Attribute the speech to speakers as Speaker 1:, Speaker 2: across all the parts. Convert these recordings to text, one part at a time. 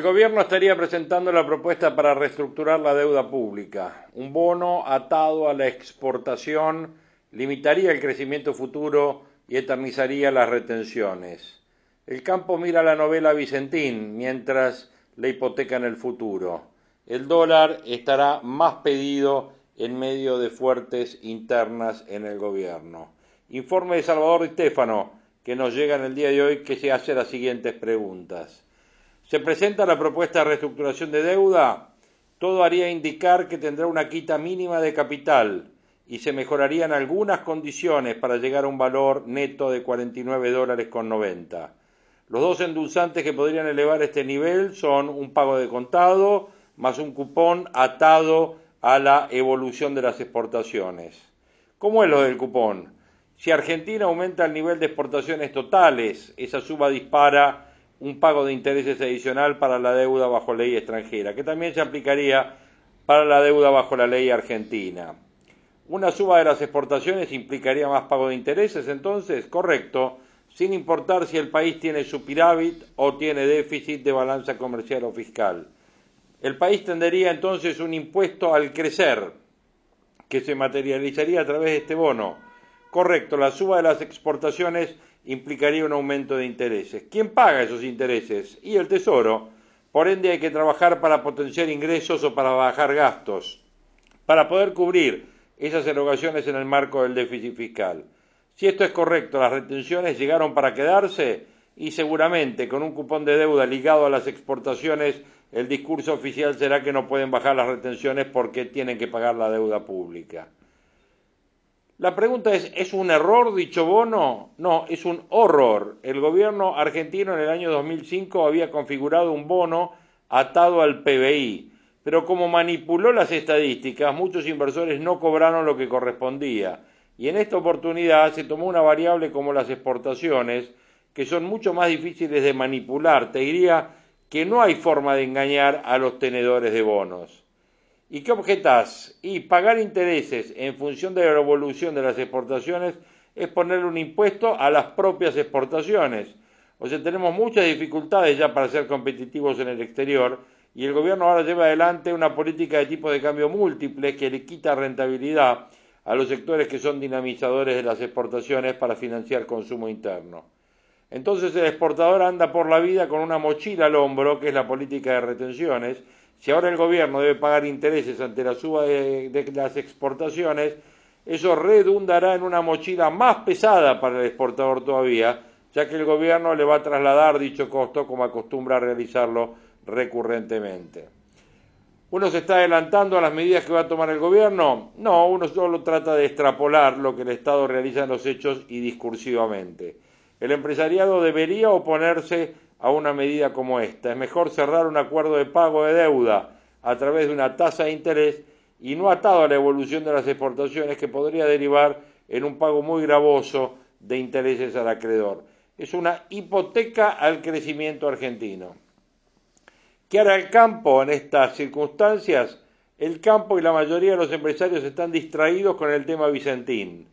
Speaker 1: El gobierno estaría presentando la propuesta para reestructurar la deuda pública. Un bono atado a la exportación limitaría el crecimiento futuro y eternizaría las retenciones. El campo mira la novela Vicentín mientras le hipotecan el futuro. El dólar estará más pedido en medio de fuertes internas en el gobierno. Informe de Salvador Estefano, que nos llega en el día de hoy, que se hace las siguientes preguntas. Se presenta la propuesta de reestructuración de deuda. Todo haría indicar que tendrá una quita mínima de capital y se mejorarían algunas condiciones para llegar a un valor neto de 49 dólares con 90. Los dos endulzantes que podrían elevar este nivel son un pago de contado más un cupón atado a la evolución de las exportaciones. ¿Cómo es lo del cupón? Si Argentina aumenta el nivel de exportaciones totales, esa suba dispara un pago de intereses adicional para la deuda bajo ley extranjera, que también se aplicaría para la deuda bajo la ley argentina. Una suba de las exportaciones implicaría más pago de intereses, entonces, correcto, sin importar si el país tiene superávit o tiene déficit de balanza comercial o fiscal. El país tendría entonces un impuesto al crecer, que se materializaría a través de este bono. Correcto, la suba de las exportaciones implicaría un aumento de intereses. ¿Quién paga esos intereses? Y el Tesoro. Por ende hay que trabajar para potenciar ingresos o para bajar gastos, para poder cubrir esas erogaciones en el marco del déficit fiscal. Si esto es correcto, las retenciones llegaron para quedarse y seguramente con un cupón de deuda ligado a las exportaciones el discurso oficial será que no pueden bajar las retenciones porque tienen que pagar la deuda pública. La pregunta es, ¿es un error dicho bono? No, es un horror. El gobierno argentino en el año 2005 había configurado un bono atado al PBI, pero como manipuló las estadísticas, muchos inversores no cobraron lo que correspondía. Y en esta oportunidad se tomó una variable como las exportaciones, que son mucho más difíciles de manipular. Te diría que no hay forma de engañar a los tenedores de bonos. ¿Y qué objetas? Y pagar intereses en función de la evolución de las exportaciones es ponerle un impuesto a las propias exportaciones. O sea, tenemos muchas dificultades ya para ser competitivos en el exterior y el gobierno ahora lleva adelante una política de tipo de cambio múltiple que le quita rentabilidad a los sectores que son dinamizadores de las exportaciones para financiar consumo interno. Entonces el exportador anda por la vida con una mochila al hombro, que es la política de retenciones, si ahora el gobierno debe pagar intereses ante la suba de, las exportaciones, eso redundará en una mochila más pesada para el exportador todavía, ya que el gobierno le va a trasladar dicho costo como acostumbra a realizarlo recurrentemente. ¿Uno se está adelantando a las medidas que va a tomar el gobierno? No, uno solo trata de extrapolar lo que el Estado realiza en los hechos y discursivamente. El empresariado debería oponerse a una medida como esta. Es mejor cerrar un acuerdo de pago de deuda a través de una tasa de interés y no atado a la evolución de las exportaciones que podría derivar en un pago muy gravoso de intereses al acreedor. Es una hipoteca al crecimiento argentino. ¿Qué hará el campo en estas circunstancias? El campo y la mayoría de los empresarios están distraídos con el tema Vicentín.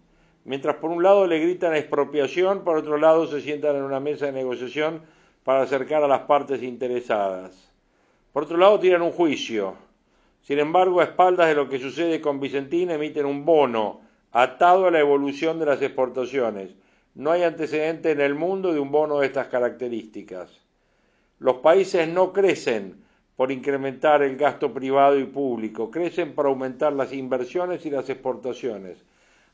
Speaker 1: Mientras por un lado le gritan expropiación, por otro lado se sientan en una mesa de negociación para acercar a las partes interesadas. Por otro lado, tiran un juicio. Sin embargo, a espaldas de lo que sucede con Vicentín, emiten un bono atado a la evolución de las exportaciones. No hay antecedente en el mundo de un bono de estas características. Los países no crecen por incrementar el gasto privado y público, crecen por aumentar las inversiones y las exportaciones.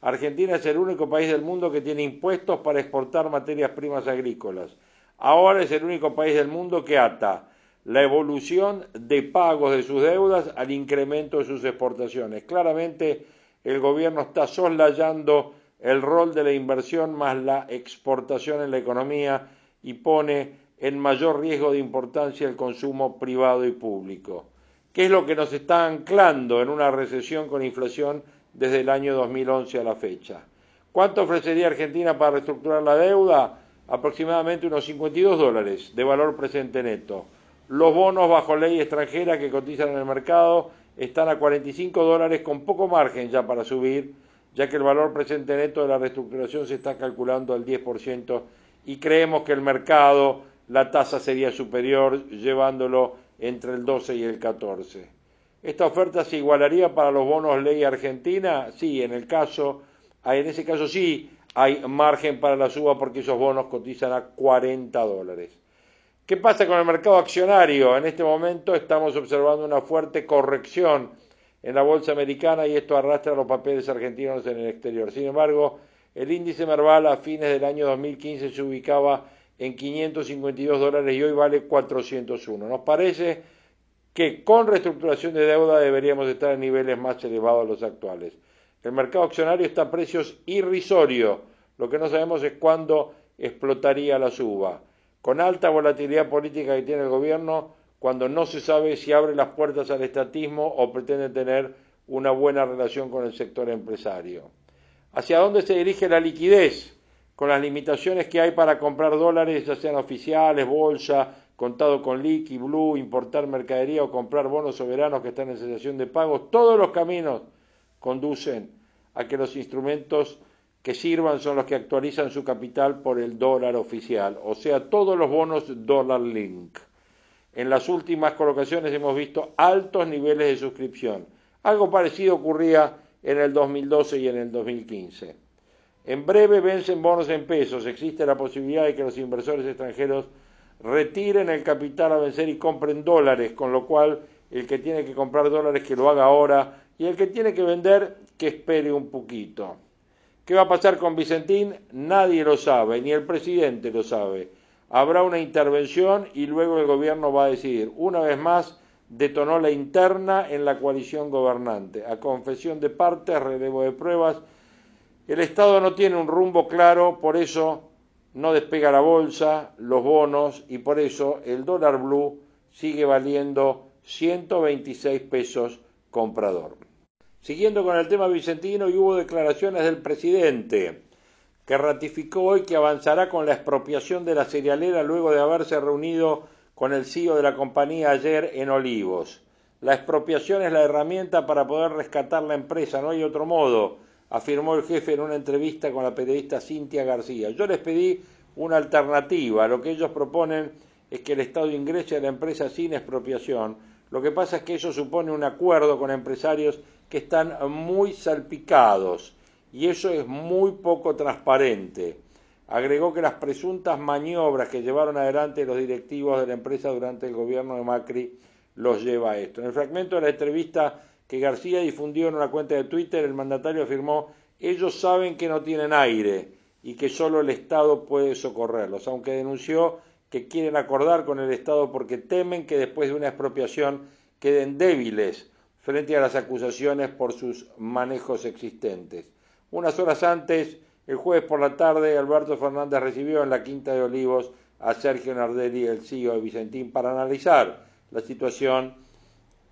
Speaker 1: Argentina es el único país del mundo que tiene impuestos para exportar materias primas agrícolas ahora es el único país del mundo que ata la evolución de pagos de sus deudas al incremento de sus exportaciones. Claramente el gobierno está soslayando el rol de la inversión más la exportación en la economía y pone en mayor riesgo de importancia el consumo privado y público. ¿Qué es lo que nos está anclando en una recesión con inflación desde el año 2011 a la fecha? ¿Cuánto ofrecería Argentina para reestructurar la deuda? Aproximadamente unos 52 dólares de valor presente neto. Los bonos bajo ley extranjera que cotizan en el mercado están a 45 dólares con poco margen ya para subir, ya que el valor presente neto de la reestructuración se está calculando al 10% y creemos que el mercado la tasa sería superior llevándolo entre el 12 y el 14. ¿Esta oferta se igualaría para los bonos ley argentina? Sí, en el caso, en ese caso sí hay margen para la suba porque esos bonos cotizan a 40 dólares. ¿Qué pasa con el mercado accionario? En este momento estamos observando una fuerte corrección en la bolsa americana y esto arrastra los papeles argentinos en el exterior. Sin embargo, el índice Merval a fines del año 2015 se ubicaba en 552 dólares y hoy vale 401. Nos parece que con reestructuración de deuda deberíamos estar en niveles más elevados de los actuales. El mercado accionario está a precios irrisorios. Lo que no sabemos es cuándo explotaría la suba con alta volatilidad política que tiene el gobierno cuando no se sabe si abre las puertas al estatismo o pretende tener una buena relación con el sector empresario. ¿Hacia dónde se dirige la liquidez? Con las limitaciones que hay para comprar dólares, ya sean oficiales, bolsa, contado con liqui, blue, importar mercadería o comprar bonos soberanos que están en cesación de pagos, todos los caminos conducen a que los instrumentos que sirvan son los que actualizan su capital por el dólar oficial, o sea, todos los bonos dólar link. En las últimas colocaciones hemos visto altos niveles de suscripción. Algo parecido ocurría en el 2012 y en el 2015. En breve vencen bonos en pesos. Existe la posibilidad de que los inversores extranjeros retiren el capital a vencer y compren dólares, con lo cual el que tiene que comprar dólares que lo haga ahora y el que tiene que vender que espere un poquito. ¿Qué va a pasar con Vicentín? Nadie lo sabe, ni el presidente lo sabe. Habrá una intervención y luego el gobierno va a decidir. Una vez más, detonó la interna en la coalición gobernante. A confesión de partes, relevo de pruebas. El Estado no tiene un rumbo claro, por eso no despega la bolsa, los bonos y por eso el dólar blue sigue valiendo 126 pesos comprador. Siguiendo con el tema vicentino, y hubo declaraciones del presidente, que ratificó hoy que avanzará con la expropiación de la cerealera luego de haberse reunido con el CEO de la compañía ayer en Olivos. La expropiación es la herramienta para poder rescatar la empresa, no hay otro modo, afirmó el jefe en una entrevista con la periodista Cintia García. Yo les pedí una alternativa. Lo que ellos proponen es que el Estado ingrese a la empresa sin expropiación. Lo que pasa es que eso supone un acuerdo con empresarios que están muy salpicados y eso es muy poco transparente. Agregó que las presuntas maniobras que llevaron adelante los directivos de la empresa durante el gobierno de Macri los lleva a esto. En el fragmento de la entrevista que García difundió en una cuenta de Twitter, el mandatario afirmó, ellos saben que no tienen aire y que solo el Estado puede socorrerlos, aunque denunció que quieren acordar con el Estado porque temen que después de una expropiación queden débiles frente a las acusaciones por sus manejos existentes. Unas horas antes, el jueves por la tarde, Alberto Fernández recibió en la Quinta de Olivos a Sergio Nardelli, el CEO de Vicentín, para analizar la situación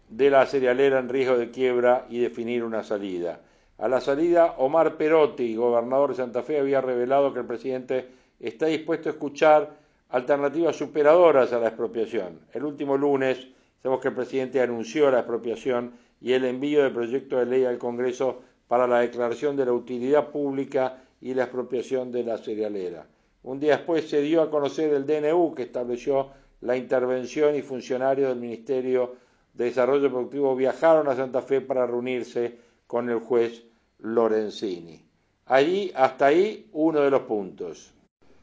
Speaker 1: de la cerealera en riesgo de quiebra y definir una salida. A la salida, Omar Perotti, gobernador de Santa Fe, había revelado que el presidente está dispuesto a escuchar alternativas superadoras a la expropiación. El último lunes, Sabemos que el presidente anunció la expropiación y el envío del proyecto de ley al Congreso para la declaración de la utilidad pública y la expropiación de la cerealera. Un día después se dio a conocer el DNU que estableció la intervención y funcionarios del Ministerio de Desarrollo Productivo viajaron a Santa Fe para reunirse con el juez Lorenzini. Allí, hasta ahí, uno de los puntos.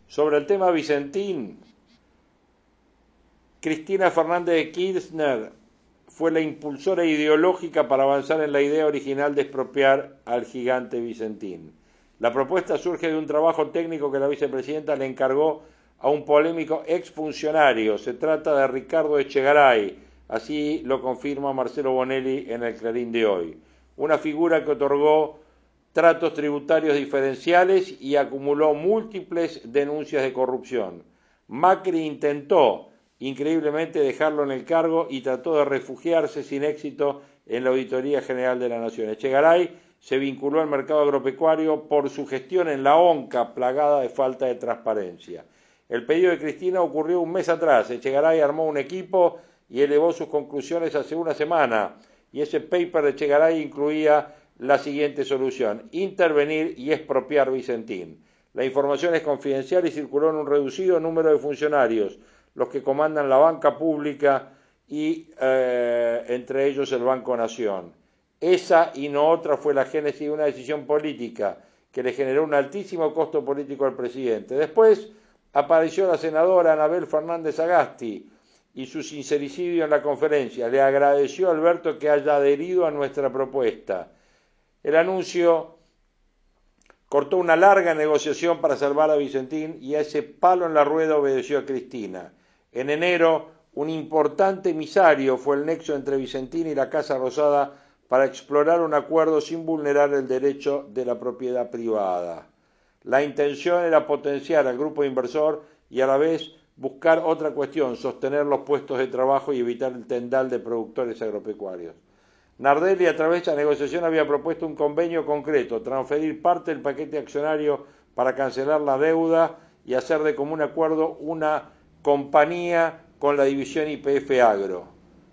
Speaker 1: Sobre el tema Vicentín, Cristina Fernández de Kirchner fue la impulsora ideológica para avanzar en la idea original de expropiar al gigante Vicentín. La propuesta surge de un trabajo técnico que la vicepresidenta le encargó a un polémico exfuncionario. Se trata de Ricardo Echegaray, así lo confirma Marcelo Bonelli en el Clarín de hoy. una figura que otorgó tratos tributarios diferenciales y acumuló múltiples denuncias de corrupción. Macri intentó increíblemente dejarlo en el cargo y trató de refugiarse sin éxito en la Auditoría General de la Nación. Echegaray se vinculó al mercado agropecuario por su gestión en la ONCA plagada de falta de transparencia. El pedido de Cristina ocurrió un mes atrás. Echegaray armó un equipo y elevó sus conclusiones hace una semana. Y ese paper de Echegaray incluía la siguiente solución, intervenir y expropiar Vicentín. La información es confidencial y circuló en un reducido número de funcionarios, los que comandan la banca pública y eh, entre ellos el Banco Nación. Esa y no otra fue la génesis de una decisión política que le generó un altísimo costo político al presidente. Después apareció la senadora Anabel Fernández Agasti y su sincericidio en la conferencia. Le agradeció a Alberto que haya adherido a nuestra propuesta. El anuncio cortó una larga negociación para salvar a Vicentín y a ese palo en la rueda obedeció a Cristina. En enero, un importante emisario fue el nexo entre Vicentín y la Casa Rosada para explorar un acuerdo sin vulnerar el derecho de la propiedad privada. La intención era potenciar al grupo inversor y a la vez buscar otra cuestión, sostener los puestos de trabajo y evitar el tendal de productores agropecuarios. Nardelli a través de esa negociación había propuesto un convenio concreto, transferir parte del paquete accionario para cancelar la deuda y hacer de común acuerdo una compañía con la división IPF Agro.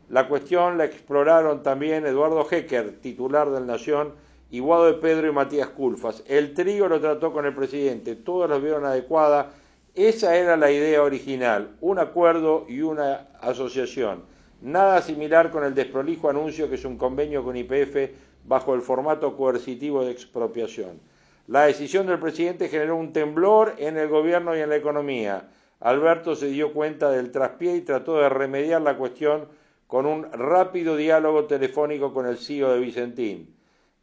Speaker 1: La cuestión la exploraron también Eduardo Hecker, titular del Nación, y Guado de Pedro y Matías Culfas. El trío lo trató con el presidente, todos lo vieron adecuada. Esa era la idea original, un acuerdo y una asociación. Nada similar con el desprolijo anuncio que es un convenio con IPF bajo el formato coercitivo de expropiación. La decisión del presidente generó un temblor en el gobierno y en la economía. Alberto se dio cuenta del traspié y trató de remediar la cuestión con un rápido diálogo telefónico con el CEO de Vicentín.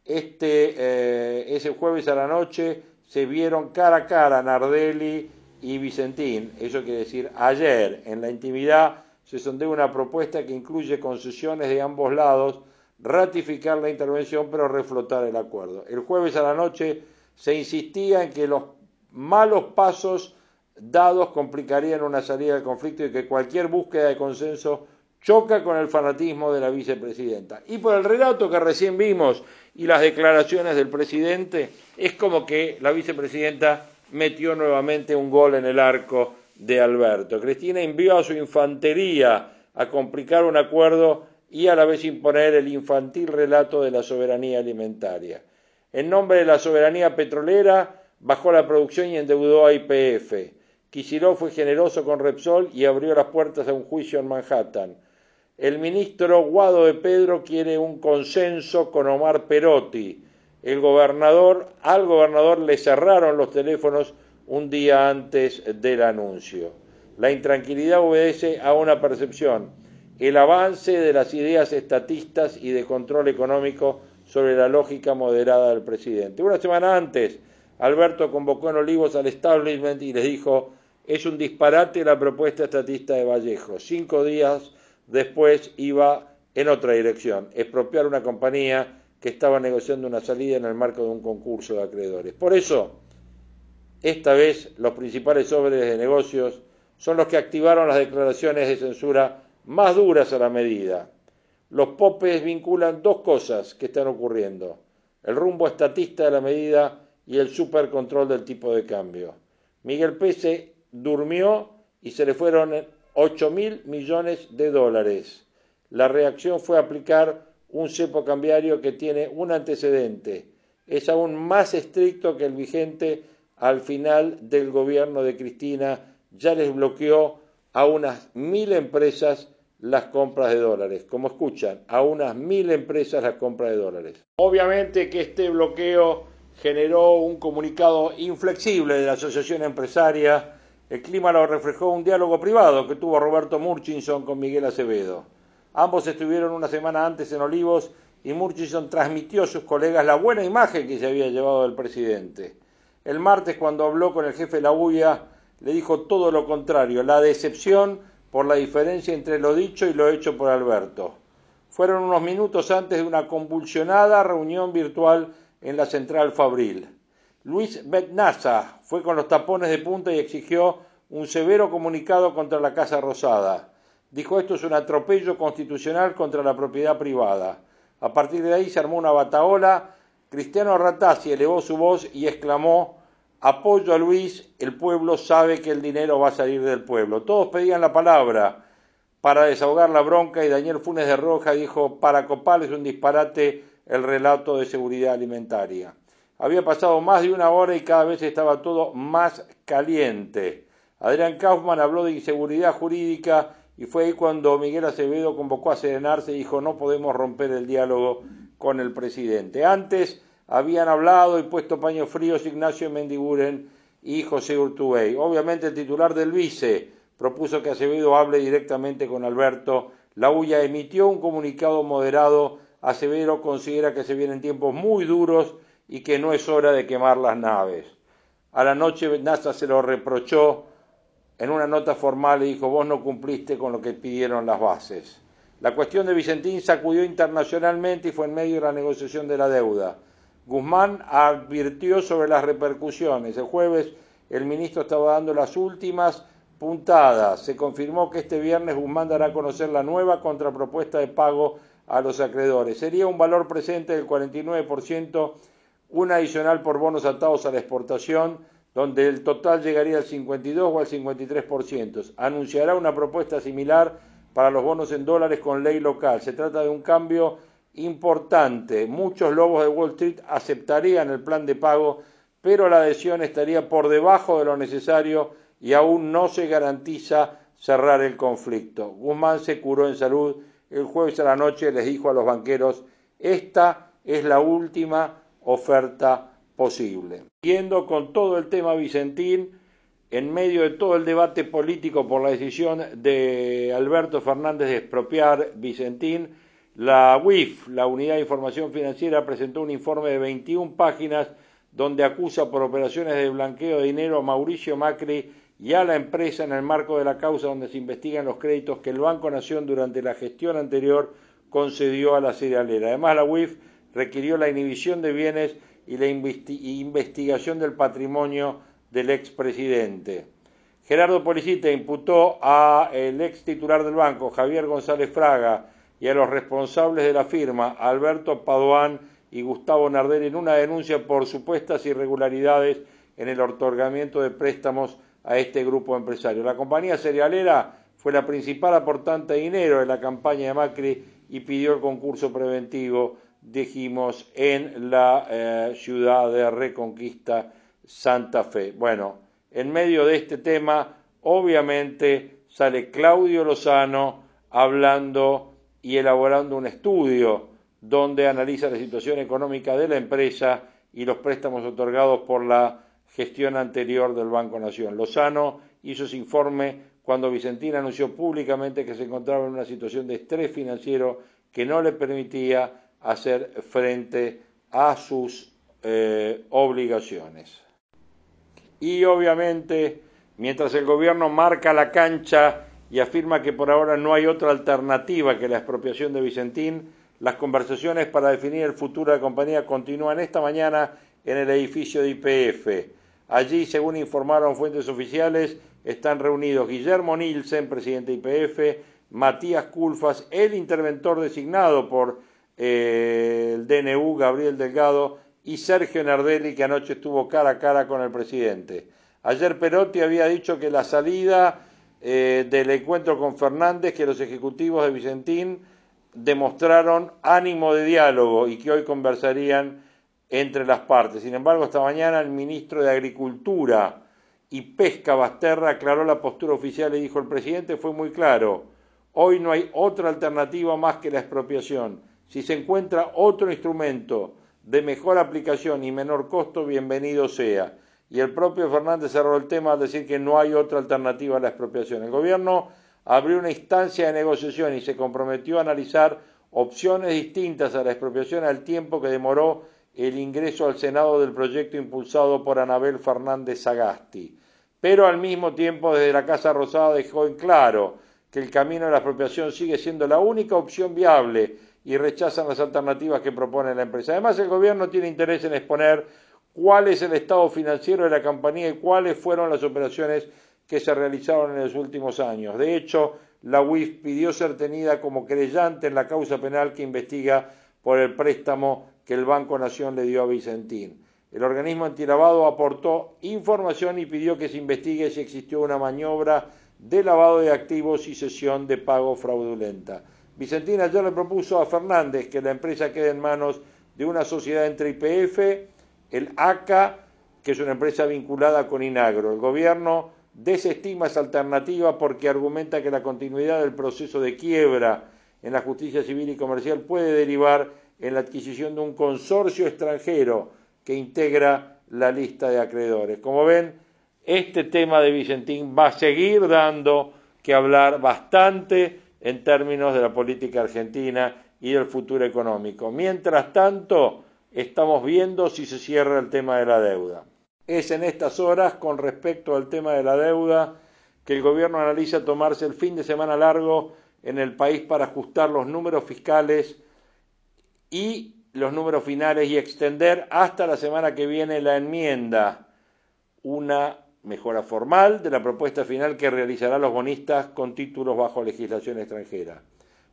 Speaker 1: Este, eh, ese jueves a la noche se vieron cara a cara Nardelli y Vicentín, eso quiere decir ayer, en la intimidad se sondea una propuesta que incluye concesiones de ambos lados, ratificar la intervención pero reflotar el acuerdo. El jueves a la noche se insistía en que los malos pasos dados complicarían una salida del conflicto y que cualquier búsqueda de consenso choca con el fanatismo de la vicepresidenta. Y por el relato que recién vimos y las declaraciones del presidente, es como que la vicepresidenta metió nuevamente un gol en el arco de Alberto. Cristina envió a su infantería a complicar un acuerdo y a la vez imponer el infantil relato de la soberanía alimentaria. En nombre de la soberanía petrolera, bajó la producción y endeudó a IPF. Kicillof fue generoso con Repsol y abrió las puertas a un juicio en Manhattan. El ministro Guado de Pedro quiere un consenso con Omar Perotti. El gobernador, al gobernador le cerraron los teléfonos un día antes del anuncio. La intranquilidad obedece a una percepción, el avance de las ideas estatistas y de control económico sobre la lógica moderada del presidente. Una semana antes, Alberto convocó en Olivos al establishment y les dijo es un disparate la propuesta estatista de Vallejo. Cinco días después iba en otra dirección, expropiar una compañía que estaba negociando una salida en el marco de un concurso de acreedores. Por eso, esta vez los principales hombres de negocios son los que activaron las declaraciones de censura más duras a la medida. Los popes vinculan dos cosas que están ocurriendo, el rumbo estatista de la medida y el supercontrol del tipo de cambio. Miguel Pese durmió y se le fueron 8 mil millones de dólares. La reacción fue aplicar un cepo cambiario que tiene un antecedente. Es aún más estricto que el vigente al final del gobierno de Cristina. Ya les bloqueó a unas mil empresas las compras de dólares. Como escuchan, a unas mil empresas las compras de dólares. Obviamente que este bloqueo generó un comunicado inflexible de la Asociación Empresaria el clima lo reflejó un diálogo privado que tuvo Roberto Murchison con Miguel Acevedo. Ambos estuvieron una semana antes en Olivos y Murchison transmitió a sus colegas la buena imagen que se había llevado del presidente. El martes, cuando habló con el jefe de la UIA, le dijo todo lo contrario, la decepción por la diferencia entre lo dicho y lo hecho por Alberto. fueron unos minutos antes de una convulsionada reunión virtual en la central Fabril. Luis Betnaza fue con los tapones de punta y exigió un severo comunicado contra la Casa Rosada. Dijo esto es un atropello constitucional contra la propiedad privada. A partir de ahí se armó una bataola. Cristiano Ratazzi elevó su voz y exclamó apoyo a Luis, el pueblo sabe que el dinero va a salir del pueblo. Todos pedían la palabra para desahogar la bronca y Daniel Funes de Roja dijo para Copal es un disparate el relato de seguridad alimentaria. Había pasado más de una hora y cada vez estaba todo más caliente. Adrián Kaufman habló de inseguridad jurídica y fue ahí cuando Miguel Acevedo convocó a serenarse y dijo no podemos romper el diálogo con el presidente. Antes habían hablado y puesto paños fríos Ignacio Mendiguren y José Urtubey. Obviamente el titular del vice propuso que Acevedo hable directamente con Alberto. La UIA emitió un comunicado moderado. Acevedo considera que se vienen tiempos muy duros y que no es hora de quemar las naves. A la noche NASA se lo reprochó en una nota formal y dijo vos no cumpliste con lo que pidieron las bases. La cuestión de Vicentín sacudió internacionalmente y fue en medio de la negociación de la deuda. Guzmán advirtió sobre las repercusiones. El jueves el ministro estaba dando las últimas puntadas. Se confirmó que este viernes Guzmán dará a conocer la nueva contrapropuesta de pago a los acreedores. Sería un valor presente del 49% un adicional por bonos atados a la exportación, donde el total llegaría al 52 o al 53%. Anunciará una propuesta similar para los bonos en dólares con ley local. Se trata de un cambio importante. Muchos lobos de Wall Street aceptarían el plan de pago, pero la adhesión estaría por debajo de lo necesario y aún no se garantiza cerrar el conflicto. Guzmán se curó en salud. El jueves a la noche les dijo a los banqueros, esta es la última oferta posible. Siguiendo con todo el tema Vicentín, en medio de todo el debate político por la decisión de Alberto Fernández de expropiar Vicentín, la UIF, la Unidad de Información Financiera, presentó un informe de 21 páginas donde acusa por operaciones de blanqueo de dinero a Mauricio Macri y a la empresa en el marco de la causa donde se investigan los créditos que el Banco Nación durante la gestión anterior concedió a la cerealera. Además, la UIF requirió la inhibición de bienes y la investigación del patrimonio del expresidente. Gerardo Policita imputó a el ex titular del banco, Javier González Fraga, y a los responsables de la firma, Alberto Padoán y Gustavo Nardelli, en una denuncia por supuestas irregularidades en el otorgamiento de préstamos a este grupo empresario. La compañía cerealera fue la principal aportante de dinero en la campaña de Macri y pidió el concurso preventivo dijimos, en la eh, ciudad de Reconquista Santa Fe. Bueno, en medio de este tema, obviamente sale Claudio Lozano hablando y elaborando un estudio donde analiza la situación económica de la empresa y los préstamos otorgados por la gestión anterior del Banco Nación. Lozano hizo ese informe cuando Vicentina anunció públicamente que se encontraba en una situación de estrés financiero que no le permitía hacer frente a sus eh, obligaciones. Y obviamente, mientras el gobierno marca la cancha y afirma que por ahora no hay otra alternativa que la expropiación de Vicentín, las conversaciones para definir el futuro de la compañía continúan esta mañana en el edificio de IPF. Allí, según informaron fuentes oficiales, están reunidos Guillermo Nielsen, presidente de IPF, Matías Culfas, el interventor designado por el DNU, Gabriel Delgado, y Sergio Nardelli, que anoche estuvo cara a cara con el presidente. Ayer Perotti había dicho que la salida eh, del encuentro con Fernández, que los ejecutivos de Vicentín demostraron ánimo de diálogo y que hoy conversarían entre las partes. Sin embargo, esta mañana el ministro de Agricultura y Pesca Basterra aclaró la postura oficial y dijo el presidente fue muy claro, hoy no hay otra alternativa más que la expropiación si se encuentra otro instrumento de mejor aplicación y menor costo, bienvenido sea. Y el propio Fernández cerró el tema al decir que no hay otra alternativa a la expropiación. El gobierno abrió una instancia de negociación y se comprometió a analizar opciones distintas a la expropiación al tiempo que demoró el ingreso al Senado del proyecto impulsado por Anabel Fernández Sagasti. Pero al mismo tiempo desde la Casa Rosada dejó en claro que el camino de la expropiación sigue siendo la única opción viable y rechazan las alternativas que propone la empresa. Además, el gobierno tiene interés en exponer cuál es el estado financiero de la compañía y cuáles fueron las operaciones que se realizaron en los últimos años. De hecho, la UIF pidió ser tenida como creyente en la causa penal que investiga por el préstamo que el Banco Nación le dio a Vicentín. El organismo antilavado aportó información y pidió que se investigue si existió una maniobra de lavado de activos y sesión de pago fraudulenta. Vicentín ayer le propuso a Fernández que la empresa quede en manos de una sociedad entre IPF, el ACA, que es una empresa vinculada con Inagro. El gobierno desestima esa alternativa porque argumenta que la continuidad del proceso de quiebra en la justicia civil y comercial puede derivar en la adquisición de un consorcio extranjero que integra la lista de acreedores. Como ven, este tema de Vicentín va a seguir dando que hablar bastante en términos de la política argentina y del futuro económico. Mientras tanto, estamos viendo si se cierra el tema de la deuda. Es en estas horas, con respecto al tema de la deuda, que el gobierno analiza tomarse el fin de semana largo en el país para ajustar los números fiscales y los números finales y extender hasta la semana que viene la enmienda, una mejora formal de la propuesta final que realizarán los bonistas con títulos bajo legislación extranjera.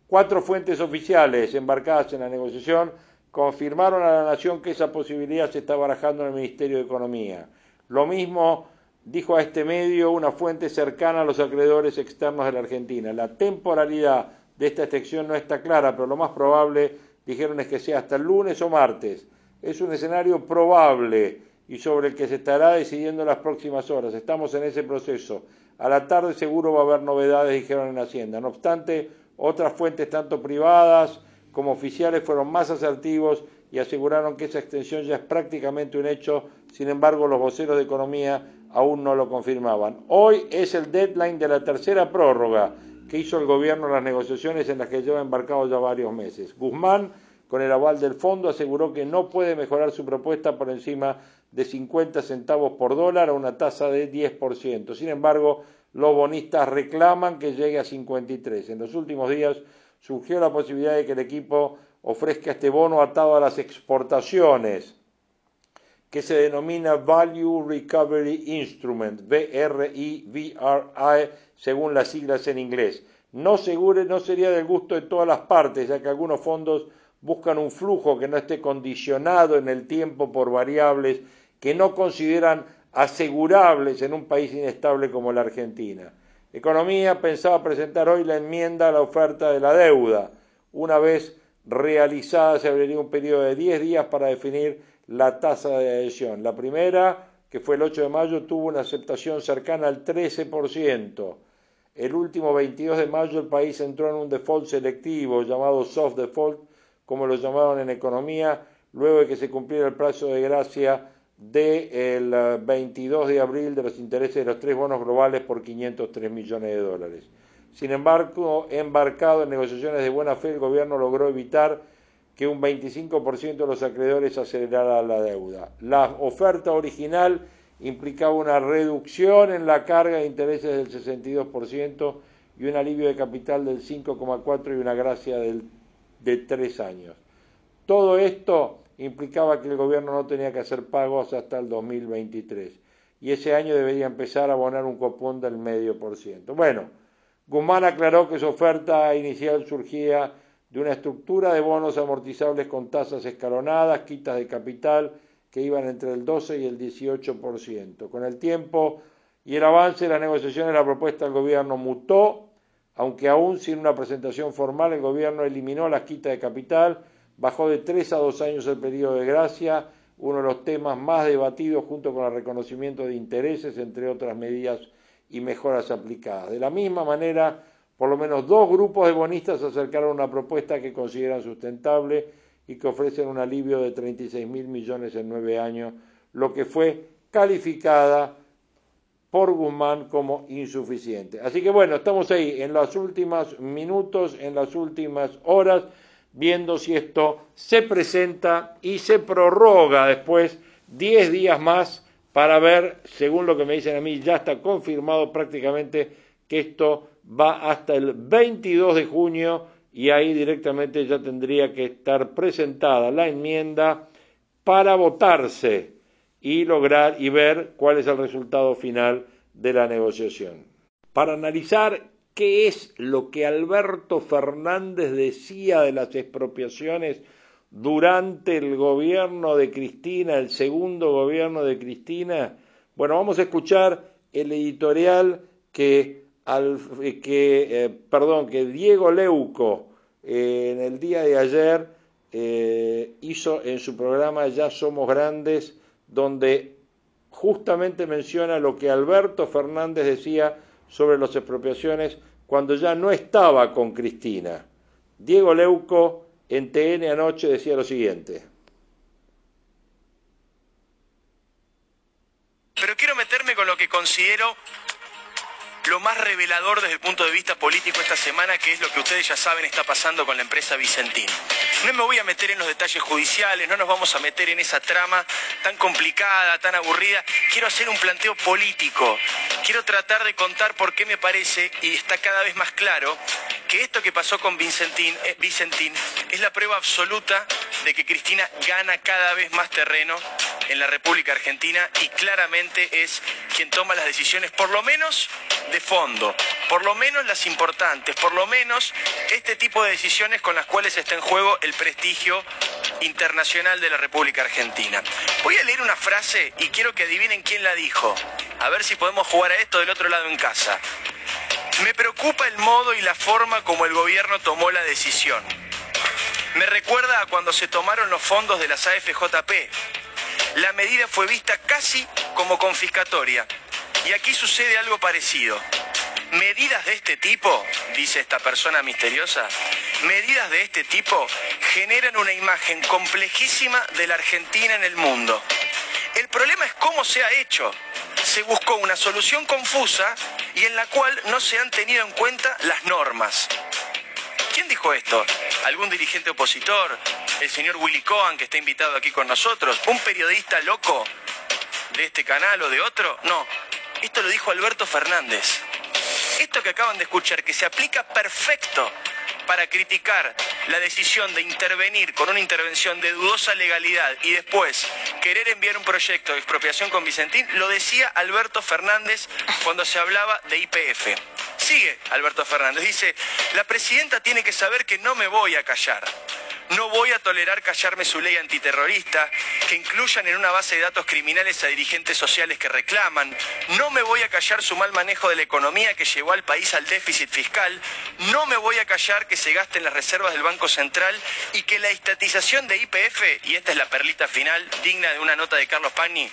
Speaker 1: Cuatro fuentes oficiales embarcadas en la negociación confirmaron a la Nación que esa posibilidad se está barajando en el Ministerio de Economía. Lo mismo dijo a este medio una fuente cercana a los acreedores externos de la Argentina. La temporalidad de esta excepción no está clara, pero lo más probable, dijeron, es que sea hasta el lunes o martes. Es un escenario probable y sobre el que se estará decidiendo en las próximas horas. Estamos en ese proceso. A la tarde seguro va a haber novedades, dijeron en Hacienda. No obstante, otras fuentes, tanto privadas como oficiales fueron más asertivos y aseguraron que esa extensión ya es prácticamente un hecho, sin embargo los voceros de economía aún no lo confirmaban. Hoy es el deadline de la tercera prórroga que hizo el gobierno en las negociaciones en las que lleva embarcado ya varios meses. Guzmán, con el aval del fondo, aseguró que no puede mejorar su propuesta por encima de 50 centavos por dólar a una tasa de 10%. Sin embargo, los bonistas reclaman que llegue a 53. En los últimos días, surgió la posibilidad de que el equipo ofrezca este bono atado a las exportaciones, que se denomina Value Recovery Instrument, VRI, según las siglas en inglés. No, segure, no sería del gusto de todas las partes, ya que algunos fondos buscan un flujo que no esté condicionado en el tiempo por variables que no consideran asegurables en un país inestable como la Argentina. Economía pensaba presentar hoy la enmienda a la oferta de la deuda. Una vez realizada se abriría un periodo de 10 días para definir la tasa de adhesión. La primera, que fue el 8 de mayo, tuvo una aceptación cercana al 13%. El último 22 de mayo el país entró en un default selectivo llamado soft default, como lo llamaron en economía, luego de que se cumpliera el plazo de gracia del 22 eh, de abril de los intereses de los tres bonos globales por 503 millones de dólares. Sin embargo, embarcado en negociaciones de buena fe, el gobierno logró evitar que un 25% de los acreedores acelerara la deuda. La oferta original implicaba una reducción en la carga de intereses del 62% y un alivio de capital del 5,4% y una gracia de tres años. Todo esto implicaba que el gobierno no tenía que hacer pagos hasta el 2023 y ese año debería empezar a abonar un copón del medio por ciento. Bueno, Guzmán aclaró que su oferta inicial surgía de una estructura de bonos amortizables con tasas escalonadas, quitas de capital que iban entre el 12 y el 18%. Con el tiempo y el avance de las negociaciones, la propuesta del gobierno mutó, aunque aún sin una presentación formal, el gobierno eliminó las quitas de capital Bajó de tres a dos años el periodo de gracia, uno de los temas más debatidos junto con el reconocimiento de intereses, entre otras medidas y mejoras aplicadas. De la misma manera, por lo menos dos grupos de bonistas acercaron una propuesta que consideran sustentable y que ofrecen un alivio de 36 mil millones en nueve años, lo que fue calificada por Guzmán como insuficiente. Así que bueno, estamos ahí en los últimos minutos, en las últimas horas viendo si esto se presenta y se prorroga después 10 días más para ver, según lo que me dicen a mí, ya está confirmado prácticamente que esto va hasta el 22 de junio y ahí directamente ya tendría que estar presentada la enmienda para votarse y lograr y ver cuál es el resultado final de la negociación. Para analizar qué es lo que Alberto Fernández decía de las expropiaciones durante el gobierno de Cristina, el segundo gobierno de Cristina, bueno, vamos a escuchar el editorial que, que eh, perdón, que Diego Leuco eh, en el día de ayer eh, hizo en su programa Ya Somos Grandes, donde justamente menciona lo que Alberto Fernández decía sobre las expropiaciones cuando ya no estaba con Cristina. Diego Leuco en TN anoche decía lo siguiente.
Speaker 2: Pero quiero meterme con lo que considero lo más revelador desde el punto de vista político esta semana, que es lo que ustedes ya saben está pasando con la empresa Vicentín. No me voy a meter en los detalles judiciales, no nos vamos a meter en esa trama tan complicada, tan aburrida. Quiero hacer un planteo político. Quiero tratar de contar por qué me parece, y está cada vez más claro, que esto que pasó con Vicentín, eh, Vicentín es la prueba absoluta de que Cristina gana cada vez más terreno en la República Argentina y claramente es quien toma las decisiones, por lo menos de fondo, por lo menos las importantes, por lo menos este tipo de decisiones con las cuales está en juego el prestigio internacional de la República Argentina. Voy a leer una frase y quiero que adivinen quién la dijo. A ver si podemos jugar a esto del otro lado en casa. Me preocupa el modo y la forma como el gobierno tomó la decisión. Me recuerda a cuando se tomaron los fondos de las AFJP. La medida fue vista casi como confiscatoria y aquí sucede algo parecido. Medidas de este tipo, dice esta persona misteriosa, medidas de este tipo generan una imagen complejísima de la Argentina en el mundo. El problema es cómo se ha hecho. Se buscó una solución confusa y en la cual no se han tenido en cuenta las normas. ¿Quién dijo esto? ¿Algún dirigente opositor? ¿El señor Willy Cohen que está invitado aquí con nosotros? ¿Un periodista loco de este canal o de otro? No, esto lo dijo Alberto Fernández. Esto que acaban de escuchar, que se aplica perfecto para criticar la decisión de intervenir con una intervención de dudosa legalidad y después querer enviar un proyecto de expropiación con Vicentín, lo decía Alberto Fernández cuando se hablaba de IPF. Sigue Alberto Fernández, dice, la presidenta tiene que saber que no me voy a callar. No voy a tolerar callarme su ley antiterrorista, que incluyan en una base de datos criminales a dirigentes sociales que reclaman. No me voy a callar su mal manejo de la economía que llevó al país al déficit fiscal. No me voy a callar que se gasten las reservas del Banco Central y que la estatización de IPF, y esta es la perlita final digna de una nota de Carlos Pagni,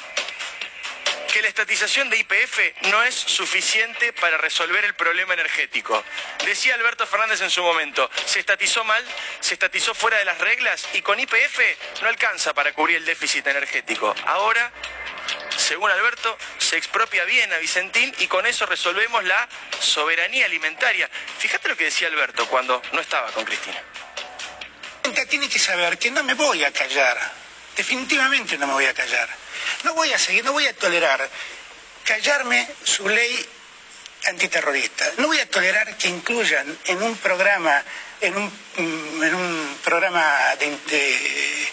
Speaker 2: que la estatización de IPF no es suficiente para resolver el problema energético. Decía Alberto Fernández en su momento, se estatizó mal, se estatizó fuera de las reglas y con IPF no alcanza para cubrir el déficit energético. Ahora, según Alberto, se expropia bien a Vicentín y con eso resolvemos la soberanía alimentaria. Fíjate lo que decía Alberto cuando no estaba con Cristina.
Speaker 3: Tiene que saber que no me voy a callar. Definitivamente no me voy a callar no voy a seguir, no voy a tolerar callarme su ley antiterrorista. No voy a tolerar que incluyan en un programa, en un, mm, programa de,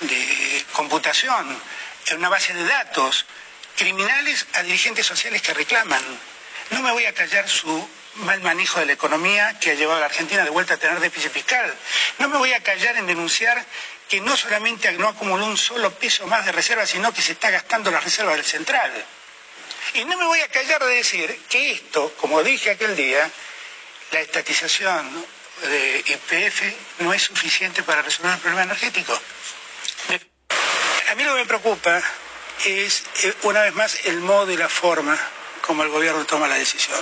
Speaker 3: de computación, en una base de datos, criminales a dirigentes sociales que reclaman. No me voy a callar su mal manejo de la economía que ha llevado a la Argentina de vuelta a tener déficit fiscal. No me voy a callar en denunciar que no solamente no acumuló un solo peso más de reserva, sino que se está gastando las reservas del central. Y no me voy a callar de decir que esto, como dije aquel día, la estatización de IPF no es suficiente para resolver el problema energético. A mí lo que me preocupa es, eh, una vez más, el modo y la forma como el gobierno toma la decisión.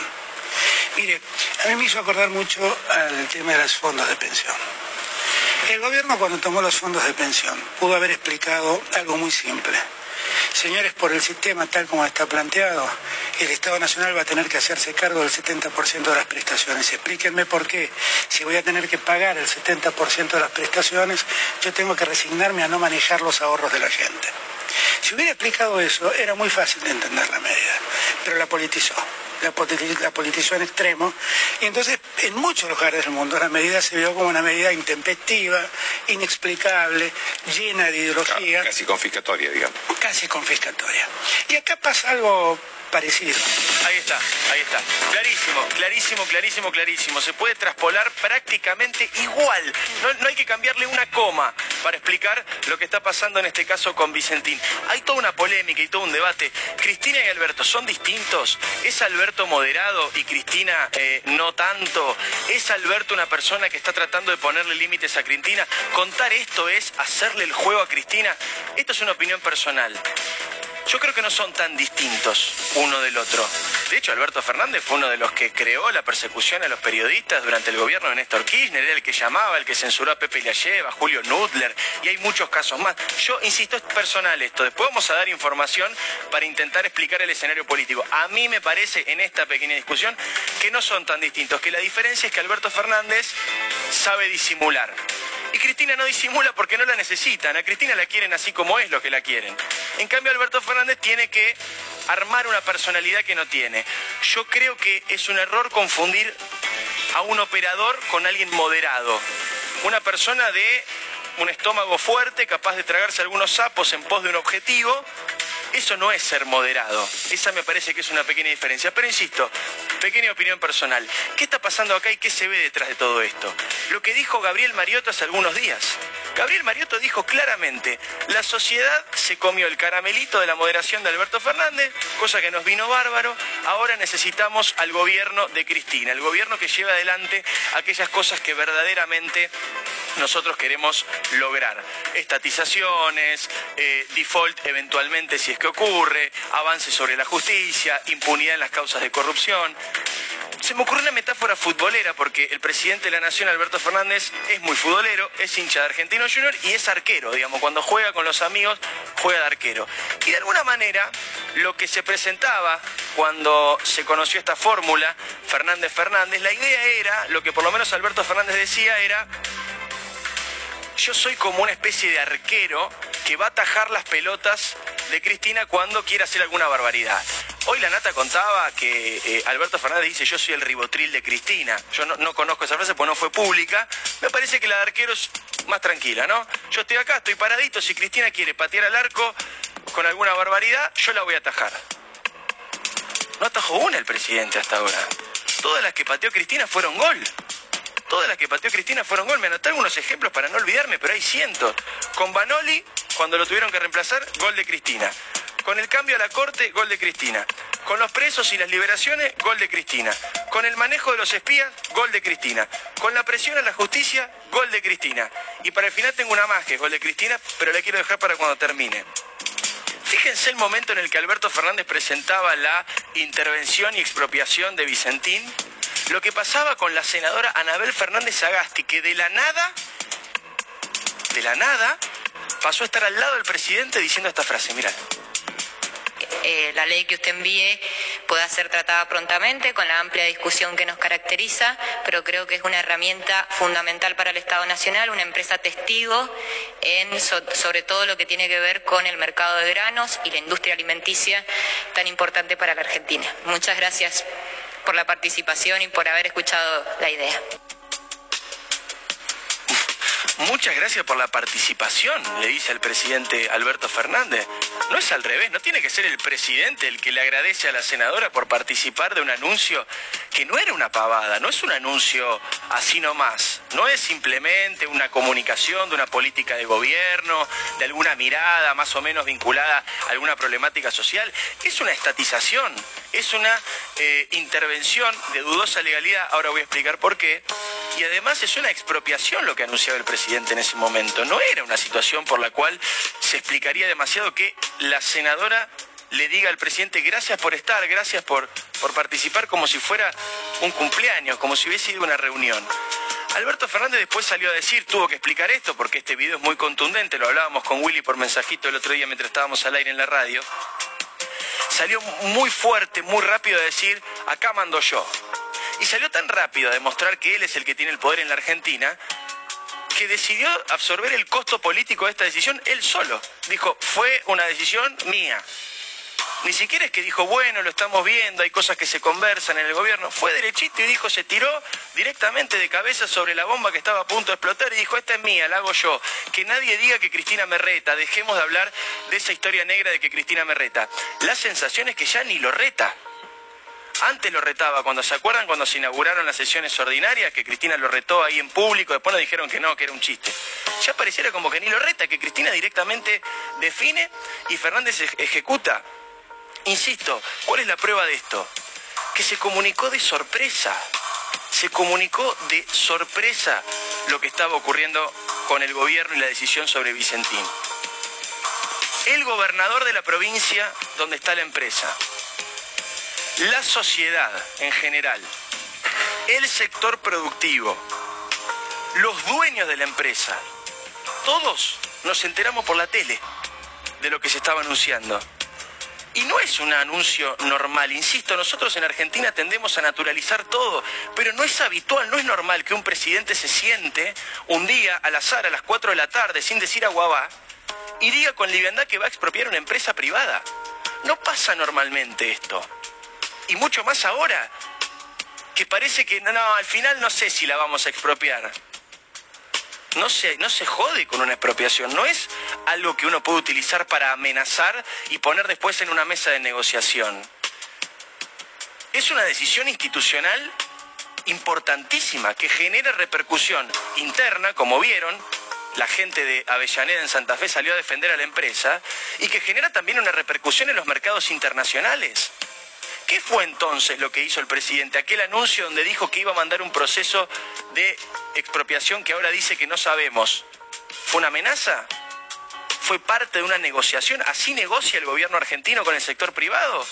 Speaker 3: Mire, a mí me hizo acordar mucho al tema de los fondos de pensión. El gobierno cuando tomó los fondos de pensión pudo haber explicado algo muy simple. Señores, por el sistema tal como está planteado, el Estado Nacional va a tener que hacerse cargo del 70% de las prestaciones. Explíquenme por qué. Si voy a tener que pagar el 70% de las prestaciones, yo tengo que resignarme a no manejar los ahorros de la gente. Si hubiera explicado eso, era muy fácil de entender la medida. pero la politizó. La politizó, en extremo. Y entonces, en muchos lugares del mundo, la medida se vio como una medida intempestiva, inexplicable, llena de ideología.
Speaker 4: Casi confiscatoria, digamos.
Speaker 3: Casi confiscatoria. Y acá pasa algo parecido.
Speaker 2: Ahí está, ahí está. Clarísimo, clarísimo, clarísimo, clarísimo. Se puede traspolar prácticamente igual. No, hay que cambiarle una coma para explicar lo que está pasando en este caso con Vicentín. Hay toda una polémica y todo un debate. Cristina y Alberto son distintos. ¿Es Alberto moderado y Cristina eh, no tanto? ¿Es Alberto una persona que está tratando de ponerle límites a Cristina? Contar esto es hacerle el juego a Cristina. Esto es una opinión personal yo creo que no son tan distintos uno del otro. De hecho, Alberto Fernández fue uno de los que creó la persecución a los periodistas durante el gobierno de Néstor Kirchner, era el que llamaba, el que censuró a Pepe Llalleva, a Julio Nudler, y hay muchos casos más. Yo insisto, es personal esto. Después vamos a dar información para intentar explicar el escenario político. A mí me parece en esta pequeña discusión que no son tan distintos, que la diferencia es que Alberto Fernández sabe disimular. Y Cristina no disimula porque no la necesitan. A Cristina la quieren así como es lo que la quieren. En cambio, Alberto Fernández tiene que armar una personalidad que no tiene. Yo creo que es un error confundir a un operador con alguien moderado. Una persona de un estómago fuerte, capaz de tragarse algunos sapos en pos de un objetivo, eso no es ser moderado. Esa me parece que es una pequeña diferencia. Pero insisto, pequeña opinión personal. ¿Qué está pasando acá y qué se ve detrás de todo esto? Lo que dijo Gabriel Mariotto hace algunos días. Gabriel Mariotto dijo claramente, la sociedad se comió el caramelito de la moderación de Alberto Fernández, cosa que nos vino bárbaro, ahora necesitamos al gobierno de Cristina, el gobierno que lleve adelante aquellas cosas que verdaderamente nosotros queremos lograr. Estatizaciones, eh, default eventualmente si es ocurre, avances sobre la justicia, impunidad en las causas de corrupción. Se me ocurre una metáfora futbolera porque el presidente de la Nación, Alberto Fernández, es muy futbolero, es hincha de Argentino Junior y es arquero, digamos, cuando juega con los amigos, juega de arquero. Y de alguna manera, lo que se presentaba cuando se conoció esta fórmula, Fernández Fernández, la idea era, lo que por lo menos Alberto Fernández decía era, yo soy como una especie de arquero que va a atajar las pelotas de Cristina cuando quiera hacer alguna barbaridad. Hoy la Nata contaba que eh, Alberto Fernández dice yo soy el ribotril de Cristina. Yo no, conozco esa frase porque no fue pública. Me parece que la de arquero es más tranquila, ¿no? Yo estoy acá, estoy paradito. Si Cristina quiere patear al arco con alguna barbaridad, yo la voy a atajar. No atajó una el presidente hasta ahora. Todas las que pateó Cristina fueron gol. Todas las que pateó Cristina fueron gol. Me anoté algunos ejemplos para no olvidarme, pero hay cientos. Con Banoli, cuando lo tuvieron que reemplazar, gol de Cristina. Con el cambio a la corte, gol de Cristina. Con los presos y las liberaciones, gol de Cristina. Con el manejo de los espías, gol de Cristina. Con la presión a la justicia, gol de Cristina. Y para el final tengo una más que es gol de Cristina, pero la quiero dejar para cuando termine. Fíjense el momento en el que Alberto Fernández presentaba la intervención y expropiación de Vicentín lo que pasaba con la senadora Anabel Fernández Agasti, que de la nada, de la nada, pasó a estar al lado del presidente diciendo esta frase, mira.
Speaker 5: Eh, la ley que usted envíe pueda ser tratada prontamente con la amplia discusión que nos caracteriza, pero creo que es una herramienta fundamental para el Estado Nacional, una empresa testigo en sobre todo lo que tiene que ver con el mercado de granos y la industria alimenticia tan importante para la Argentina. Muchas gracias por la participación y por haber escuchado la idea.
Speaker 2: Muchas gracias por la participación, le dice el presidente Alberto Fernández. No es al revés, no tiene que ser el presidente el que le agradece a la senadora por participar de un anuncio que no era una pavada, no es un anuncio así nomás, no es simplemente una comunicación de una política de gobierno, de alguna mirada más o menos vinculada a alguna problemática social, es una estatización, es una eh, intervención de dudosa legalidad, ahora voy a explicar por qué, y además es una expropiación lo que anunciaba el presidente en ese momento, no era una situación por la cual se explicaría demasiado que la senadora le diga al presidente gracias por estar, gracias por, por participar como si fuera un cumpleaños, como si hubiese sido una reunión. Alberto Fernández después salió a decir, tuvo que explicar esto porque este video es muy contundente, lo hablábamos con Willy por mensajito el otro día mientras estábamos al aire en la radio. Salió muy fuerte, muy rápido a decir, acá mando yo. Y salió tan rápido a demostrar que él es el que tiene el poder en la Argentina, que decidió absorber el costo político de esta decisión él solo. Dijo, fue una decisión mía. Ni siquiera es que dijo, bueno, lo estamos viendo, hay cosas que se conversan en el gobierno. Fue derechito y dijo, se tiró directamente de cabeza sobre la bomba que estaba a punto de explotar y dijo, esta es mía, la hago yo. Que nadie diga que Cristina me reta, dejemos de hablar de esa historia negra de que Cristina me reta. La sensación es que ya ni lo reta. Antes lo retaba, cuando se acuerdan cuando se inauguraron las sesiones ordinarias, que Cristina lo retó ahí en público, después nos dijeron que no, que era un chiste. Ya pareciera como que ni lo reta, que Cristina directamente define y Fernández ejecuta. Insisto, ¿cuál es la prueba de esto? Que se comunicó de sorpresa. Se comunicó de sorpresa lo que estaba ocurriendo con el gobierno y la decisión sobre Vicentín. El gobernador de la provincia donde está la empresa, la sociedad en general, el sector productivo, los dueños de la empresa, todos nos enteramos por la tele de lo que se estaba anunciando. Y no es un anuncio normal, insisto, nosotros en Argentina tendemos a naturalizar todo, pero no es habitual, no es normal que un presidente se siente un día al azar a las 4 de la tarde sin decir aguabá y diga con liviandad que va a expropiar una empresa privada. No pasa normalmente esto. Y mucho más ahora, que parece que no, no, al final no sé si la vamos a expropiar no se, no se jode con una expropiación, no es algo que uno puede utilizar para amenazar y poner después en una mesa de negociación. Es una decisión institucional importantísima que genera repercusión interna, como vieron, la gente de Avellaneda en Santa Fe salió a defender a la empresa, y que genera también una repercusión en los mercados internacionales. ¿Qué fue entonces lo que hizo el presidente? Aquel anuncio donde dijo que iba a mandar un proceso de expropiación que ahora dice que no sabemos. ¿Fue una amenaza? ¿Fue parte de una negociación? ¿Así negocia el gobierno argentino con el sector privado?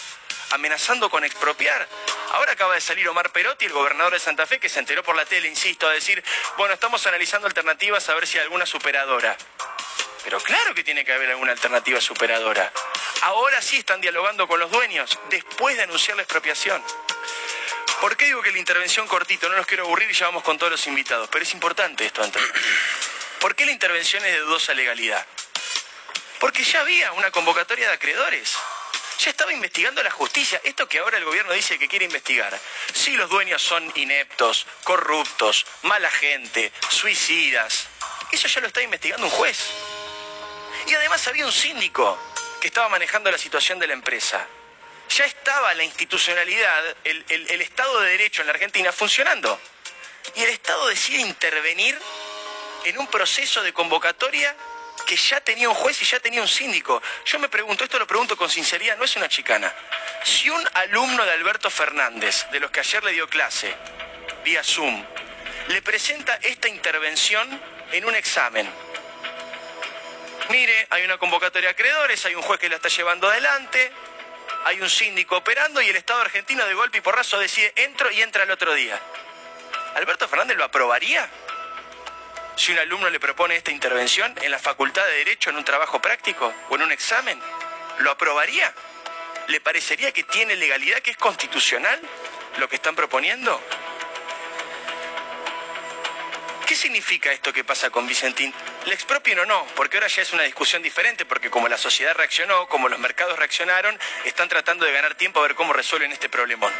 Speaker 2: amenazando con expropiar. Ahora acaba de salir Omar Perotti, el gobernador de Santa Fe, que se enteró por la tele, insisto, a decir, bueno, estamos analizando alternativas a ver si hay alguna superadora. Pero claro que tiene que haber alguna alternativa superadora. Ahora sí están dialogando con los dueños, después de anunciar la expropiación. ¿Por qué digo que la intervención cortito? No los quiero aburrir y ya vamos con todos los invitados, pero es importante esto antes. ¿Por qué la intervención es de dudosa legalidad? Porque ya había una convocatoria de acreedores. Ya estaba investigando la justicia. Esto que ahora el gobierno dice que quiere investigar. Si los dueños son ineptos, corruptos, mala gente, suicidas. Eso ya lo está investigando un juez. Y además había un síndico que estaba manejando la situación de la empresa. Ya estaba la institucionalidad, el, Estado de Derecho en la Argentina funcionando. Y el Estado decide intervenir en un proceso de convocatoria que ya tenía un juez y ya tenía un síndico. Yo me pregunto, esto lo pregunto con sinceridad, no es una chicana. Si un alumno de Alberto Fernández, de los que ayer le dio clase, vía Zoom, le presenta esta intervención en un examen, Mire, hay una convocatoria de acreedores, hay un juez que la está llevando adelante, hay un síndico operando y el Estado argentino de golpe y porrazo decide entro y entra el otro día. ¿Alberto Fernández lo aprobaría? Si un alumno le propone esta intervención en la Facultad de Derecho, en un trabajo práctico o en un examen, ¿lo aprobaría? ¿Le parecería que tiene legalidad, que es constitucional lo que están proponiendo? ¿Qué significa esto que pasa con Vicentín? ¿Le expropien o no? Porque ahora ya es una discusión diferente, porque como la sociedad reaccionó, como los mercados reaccionaron, están tratando de ganar tiempo a ver cómo resuelven este problemón.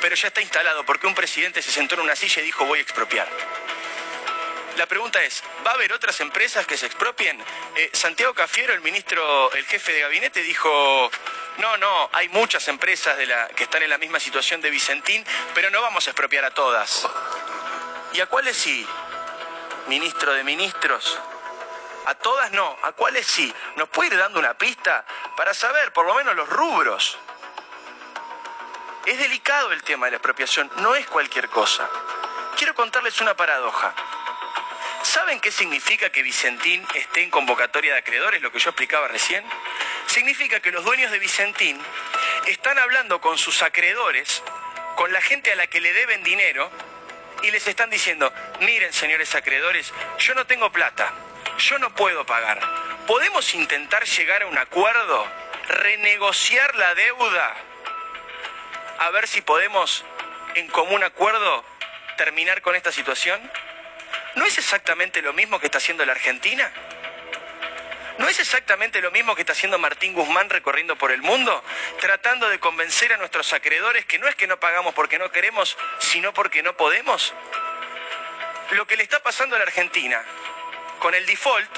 Speaker 2: Pero ya está instalado, porque un presidente se sentó en una silla y dijo voy a expropiar. La pregunta es, ¿va a haber otras empresas que se expropien? Eh, Santiago Cafiero, el ministro, el jefe de gabinete, dijo, no, no, hay muchas empresas que están en la misma situación de Vicentín, pero no vamos a expropiar a todas. ¿Y a cuáles sí? Ministro de ministros? A todas no, a cuáles sí. ¿Nos puede ir dando una pista para saber por lo menos los rubros? Es delicado el tema de la expropiación, no es cualquier cosa. Quiero contarles una paradoja. ¿Saben qué significa que Vicentín esté en convocatoria de acreedores, lo que yo explicaba recién? Significa que los dueños de Vicentín están hablando con sus acreedores, con la gente a la que le deben dinero, y les están diciendo, miren señores acreedores, yo no tengo plata, yo no puedo pagar. ¿Podemos intentar llegar a un acuerdo? ¿Renegociar la deuda? A ver si podemos, en común acuerdo, terminar con esta situación. ¿No es exactamente lo mismo que está haciendo la Argentina? ¿No es exactamente lo mismo que está haciendo Martín Guzmán recorriendo por el mundo? Tratando de convencer a nuestros acreedores que no es que no pagamos porque no queremos, sino porque no podemos. Lo que le está pasando a la Argentina con el default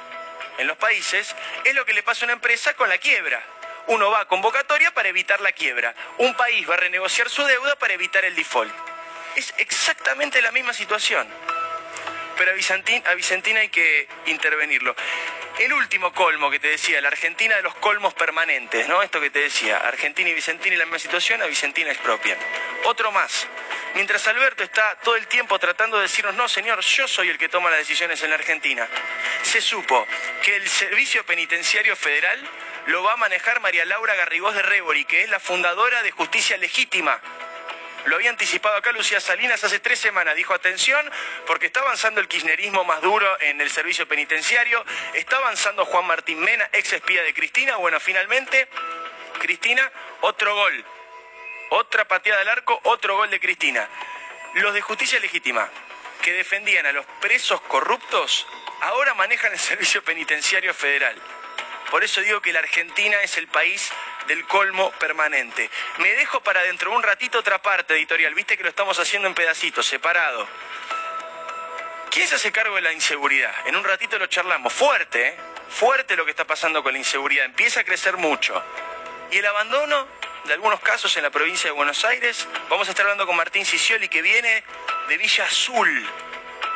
Speaker 2: en los países es lo que le pasa a una empresa con la quiebra. Uno va a convocatoria para evitar la quiebra. Un país va a renegociar su deuda para evitar el default. Es exactamente la misma situación. Pero a Vicentín, hay que intervenirlo. El último colmo que te decía, la Argentina de los colmos permanentes, ¿no? Esto que te decía, Argentina y Vicentín en la misma situación, a Vicentina expropian. Otro más. Mientras Alberto está todo el tiempo tratando de decirnos, no señor, yo soy el que toma las decisiones en la Argentina, se supo que el Servicio Penitenciario Federal lo va a manejar María Laura Garrigós de Rebori, que es la fundadora de Justicia Legítima. Lo había anticipado acá Lucía Salinas hace tres semanas. Dijo, atención, porque está avanzando el kirchnerismo más duro en el servicio penitenciario. Está avanzando Juan Martín Mena, ex espía de Cristina. Bueno, finalmente, Cristina, otro gol. Otra pateada al arco, otro gol de Cristina. Los de justicia legítima, que defendían a los presos corruptos, ahora manejan el servicio penitenciario federal. Por eso digo que la Argentina es el país del colmo permanente. Me dejo para dentro de un ratito otra parte editorial, viste que lo estamos haciendo en pedacitos, separado. ¿Quién se hace cargo de la inseguridad? En un ratito lo charlamos. Fuerte, ¿eh? Fuerte lo que está pasando con la inseguridad. Empieza a crecer mucho. ¿Y el abandono? De algunos casos en la provincia de Buenos Aires. Vamos a estar hablando con Martín Cicioli, que viene de Villa Azul,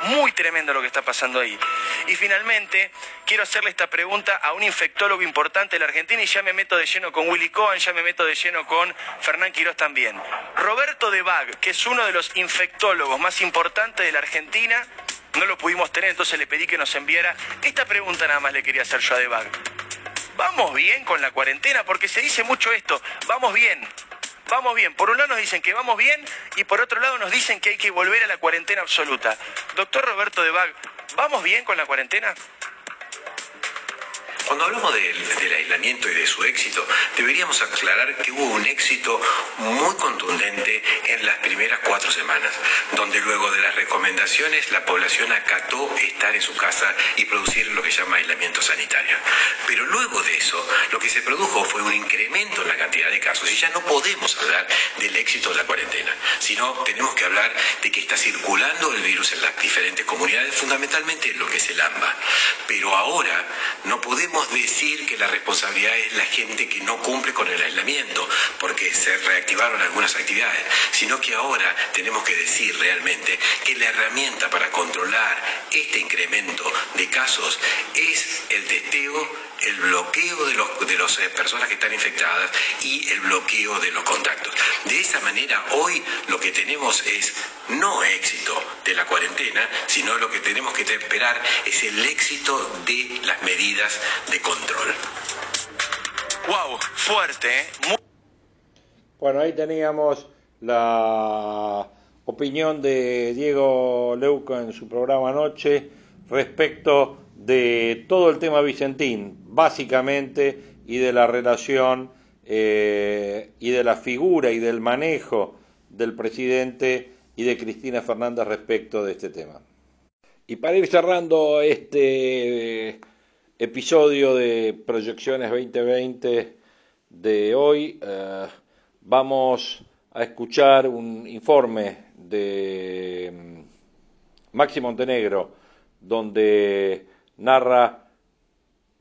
Speaker 2: muy tremendo lo que está pasando ahí. Y finalmente, quiero hacerle esta pregunta a un infectólogo importante de la Argentina y ya me meto de lleno con Willy Cohen, ya me meto de lleno con Fernán Quirós también. Roberto de Bag, que es uno de los infectólogos más importantes de la Argentina, no lo pudimos tener, entonces le pedí que nos enviara. Esta pregunta nada más le quería hacer yo a De Bag. ¿Vamos bien con la cuarentena? Porque se dice mucho esto, vamos bien vamos bien. Por un lado nos dicen que vamos bien y por otro lado nos dicen que hay que volver a la cuarentena absoluta. Doctor Roberto de Bag, ¿vamos bien con la cuarentena?
Speaker 4: Cuando hablamos del, aislamiento y de su éxito, deberíamos aclarar que hubo un éxito muy contundente en las primeras cuatro semanas, donde luego de las recomendaciones la población acató estar en su casa y producir lo que llama aislamiento sanitario. Pero luego de eso, lo que se produjo fue un incremento en la cantidad de casos y ya no podemos hablar del éxito de la cuarentena, sino tenemos que hablar de que está circulando el virus en las diferentes comunidades, fundamentalmente en lo que es el AMBA. Pero ahora no podemos decir que la responsabilidad es la gente que no cumple con el aislamiento, porque se reactivaron algunas actividades, sino que ahora tenemos que decir realmente que la herramienta para controlar este incremento de casos es el testeo el bloqueo de, los, de las eh, personas que están infectadas y el bloqueo de los contactos. De esa manera, hoy lo que tenemos es no éxito de la cuarentena, sino lo que tenemos que esperar es el éxito de las medidas de control.
Speaker 2: ¡Wow! Fuerte, ¿eh?
Speaker 1: Bueno, ahí teníamos la opinión de Diego Leuco en su programa anoche respecto de todo el tema Vicentín, básicamente, y de la relación eh, y de la figura y del manejo del presidente y de Cristina Fernández respecto de este tema. Y para ir cerrando este episodio de Proyecciones 2020 de hoy, eh, vamos a escuchar un informe de mm, Maxi Montenegro, donde narra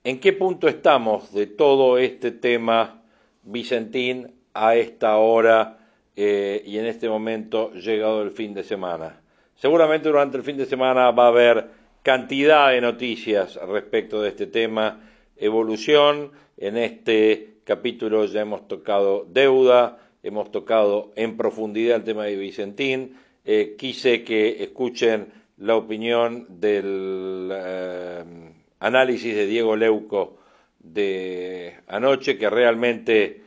Speaker 1: en qué punto estamos de todo este tema Vicentín a esta hora eh, y en este momento llegado el fin de semana. Seguramente durante el fin de semana va a haber cantidad de noticias respecto de este tema, evolución. En este capítulo ya hemos tocado deuda, hemos tocado en profundidad el tema de Vicentín. Eh, quise que escuchen la opinión del eh, análisis de Diego Leuco de anoche, que realmente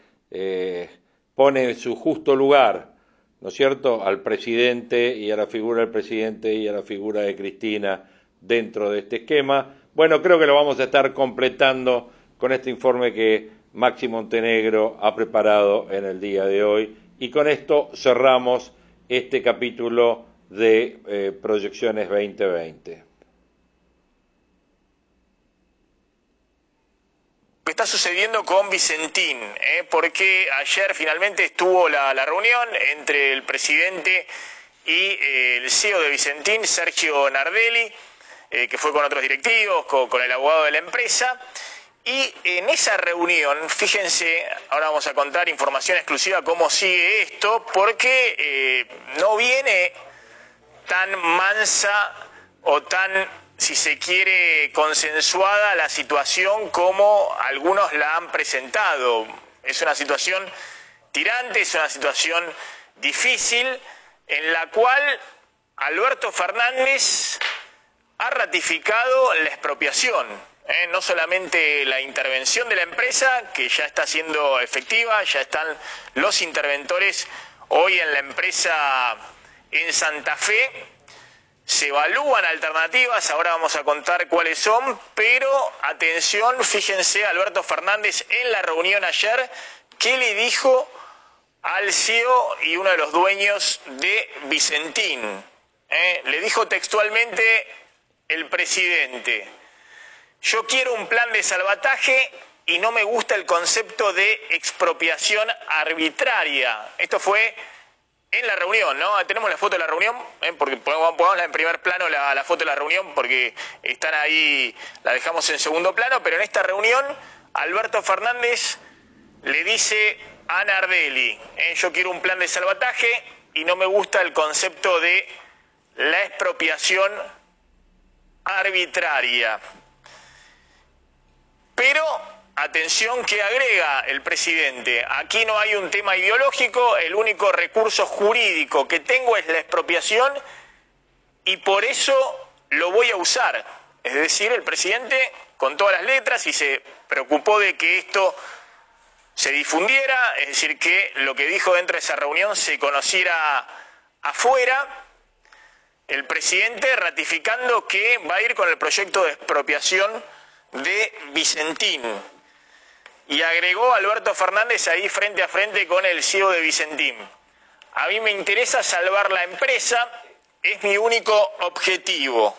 Speaker 1: pone en su justo lugar, ¿no es cierto?, al presidente y a la figura del presidente y a la figura de Cristina dentro de este esquema. Bueno, creo que lo vamos a estar completando con este informe que Maxi Montenegro ha preparado en el día de hoy. Y con esto cerramos este capítulo de eh, Proyecciones 2020.
Speaker 6: Que está sucediendo con Vicentín, ¿eh? porque ayer finalmente estuvo la, reunión entre el presidente y eh, el CEO de Vicentín, Sergio Nardelli, eh, que fue con otros directivos, con, el abogado de la empresa. Y en esa reunión, fíjense, ahora vamos a contar información exclusiva cómo sigue esto, porque no viene tan mansa o tan si se quiere, consensuada la situación como algunos la han presentado. Es una situación tirante, es una situación difícil en la cual Alberto Fernández ha ratificado la expropiación. ¿eh? No solamente la intervención de la empresa, que ya está siendo efectiva, ya están los interventores hoy en la empresa en Santa Fe, se evalúan alternativas, ahora vamos a contar cuáles son, pero atención, fíjense Alberto Fernández en la reunión ayer, ¿qué le dijo al CEO y uno de los dueños de Vicentín? ¿Eh? Le dijo textualmente el presidente, yo quiero un plan de salvataje y no me gusta el concepto de expropiación arbitraria. Esto fue en la reunión, ¿no? Tenemos la foto de la reunión, ¿eh? porque pongámosla en primer plano la, foto de la reunión, porque están ahí, la dejamos en segundo plano, pero en esta reunión Alberto Fernández le dice a Nardelli, ¿eh? yo quiero un plan de salvataje y no me gusta el concepto de la expropiación arbitraria. Pero Atención que agrega el presidente, aquí no hay un tema ideológico, el único recurso jurídico que tengo es la expropiación y por eso lo voy a usar. Es decir, el presidente con todas las letras y se preocupó de que esto se difundiera, es decir, que lo que dijo dentro de esa reunión se conociera afuera, el presidente ratificando que va a ir con el proyecto de expropiación de Vicentín y agregó Alberto Fernández ahí frente a frente con el CEO de Vicentín. A mí me interesa salvar la empresa, es mi único objetivo.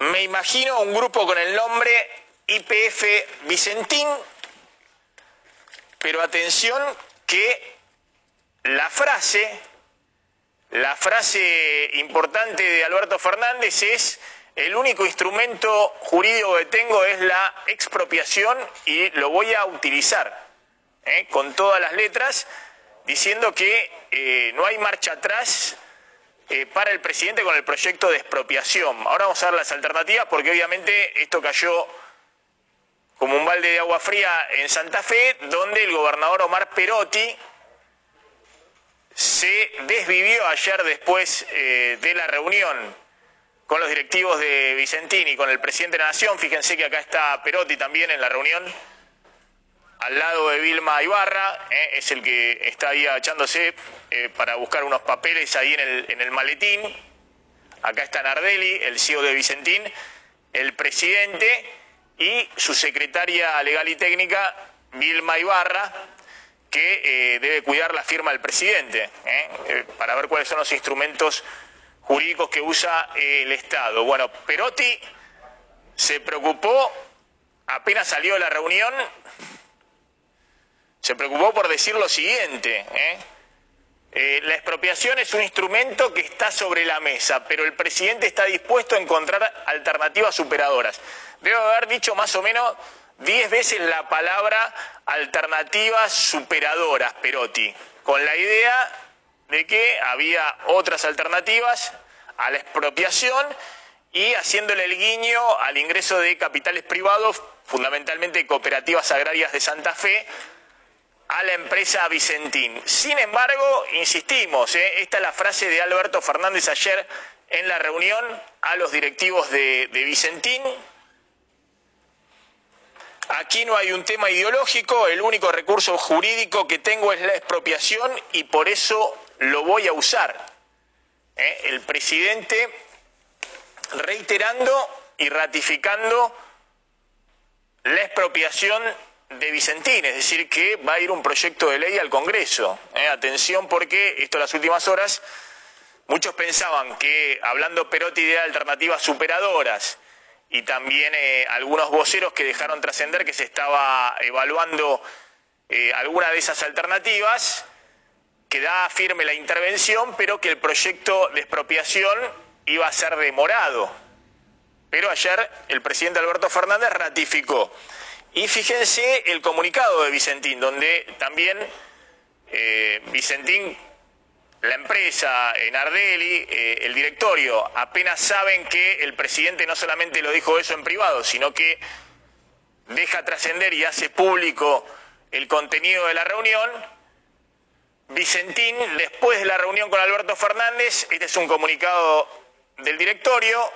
Speaker 6: Me imagino un grupo con el nombre IPF Vicentín, pero atención que la frase, la frase importante de Alberto Fernández es el único instrumento jurídico que tengo es la expropiación y lo voy a utilizar ¿eh? con todas las letras, diciendo que eh, no hay marcha atrás eh, para el presidente con el proyecto de expropiación. Ahora vamos a ver las alternativas porque obviamente esto cayó como un balde de agua fría en Santa Fe, donde el gobernador Omar Perotti se desvivió ayer después de la reunión con los directivos de Vicentini, con el presidente de la Nación. Fíjense que acá está Perotti también en la reunión, al lado de Vilma Ibarra, eh, es el que está ahí echándose eh, para buscar unos papeles ahí en el, en el maletín. Acá está Nardelli, el CEO de Vicentín, el presidente y su secretaria legal y técnica, Vilma Ibarra, que eh, debe cuidar la firma del presidente, para ver cuáles son los instrumentos jurídicos que usa el Estado. Bueno, Perotti se preocupó, apenas salió de la reunión, se preocupó por decir lo siguiente. ¿eh? Eh, la expropiación es un instrumento que está sobre la mesa, pero el presidente está dispuesto a encontrar alternativas superadoras. Debo haber dicho más o menos diez veces la palabra alternativas superadoras, Perotti, con la idea de que había otras alternativas a la expropiación y haciéndole el guiño al ingreso de capitales privados, fundamentalmente cooperativas agrarias de Santa Fe, a la empresa Vicentín. Sin embargo, insistimos, ¿eh? esta es la frase de Alberto Fernández ayer en la reunión a los directivos de, de Vicentín. Aquí no hay un tema ideológico, el único recurso jurídico que tengo es la expropiación y por eso lo voy a usar. ¿Eh? El presidente reiterando y ratificando la expropiación de Vicentín, es decir, que va a ir un proyecto de ley al Congreso. ¿Eh? Atención porque esto en las últimas horas muchos pensaban que hablando Perotti de alternativas superadoras y también eh, algunos voceros que dejaron trascender que se estaba evaluando alguna de esas alternativas, que da firme la intervención, pero que el proyecto de expropiación iba a ser demorado. Pero ayer el presidente Alberto Fernández ratificó. Y fíjense el comunicado de Vicentín, donde también eh, Vicentín la empresa, Nardelli, eh, el directorio, apenas saben que el presidente no solamente lo dijo eso en privado, sino que deja trascender y hace público el contenido de la reunión. Vicentín, después de la reunión con Alberto Fernández, este es un comunicado del directorio,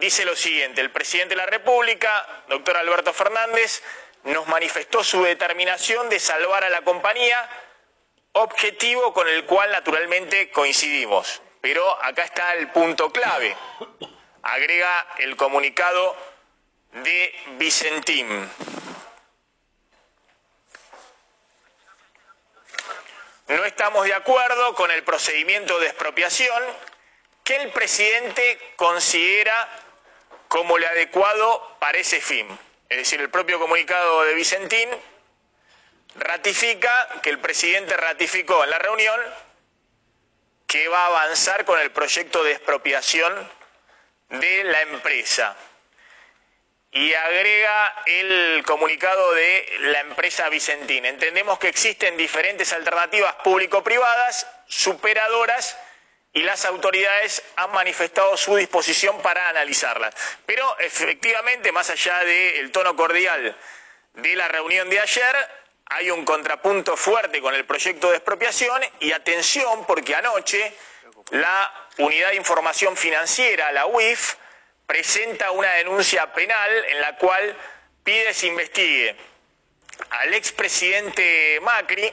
Speaker 6: dice lo siguiente, el presidente de la República, doctor Alberto Fernández, nos manifestó su determinación de salvar a la compañía objetivo con el cual naturalmente coincidimos. Pero acá está el punto clave. Agrega el comunicado de Vicentín. No estamos de acuerdo con el procedimiento de expropiación que el presidente considera como el adecuado para ese fin. Es decir, el propio comunicado de Vicentín ratifica que el presidente ratificó en la reunión que va a avanzar con el proyecto de expropiación de la empresa. Y agrega el comunicado de la empresa Vicentín. Entendemos que existen diferentes alternativas público-privadas superadoras y las autoridades han manifestado su disposición para analizarlas. Pero efectivamente, más allá del tono cordial de la reunión de ayer, hay un contrapunto fuerte con el proyecto de expropiación y atención porque anoche la Unidad de Información Financiera, la UIF, presenta una denuncia penal en la cual pide se investigue al expresidente Macri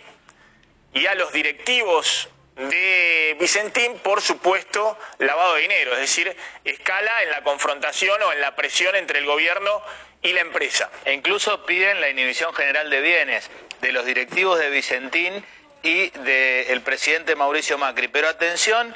Speaker 6: y a los directivos de Vicentín por supuesto lavado de dinero, es decir, escala en la confrontación o en la presión entre el gobierno y la empresa.
Speaker 7: E incluso piden la inhibición general de bienes de los directivos de Vicentín y del presidente Mauricio Macri. Pero atención,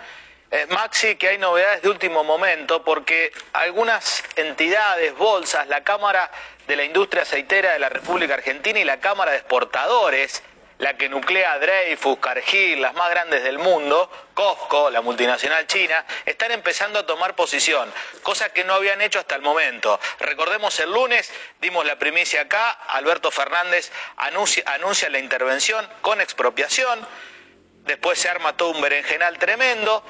Speaker 7: eh, Maxi, que hay novedades de último momento porque algunas entidades, bolsas, la Cámara de la Industria Aceitera de la República Argentina y la Cámara de Exportadores, la que nuclea Dreyfus, Cargill, las más grandes del mundo, COSCO, la multinacional china, están empezando a tomar posición, cosa que no habían hecho hasta el momento. Recordemos el lunes, dimos la primicia acá, Alberto Fernández anuncia, anuncia la intervención con expropiación, después se arma todo un berenjenal tremendo,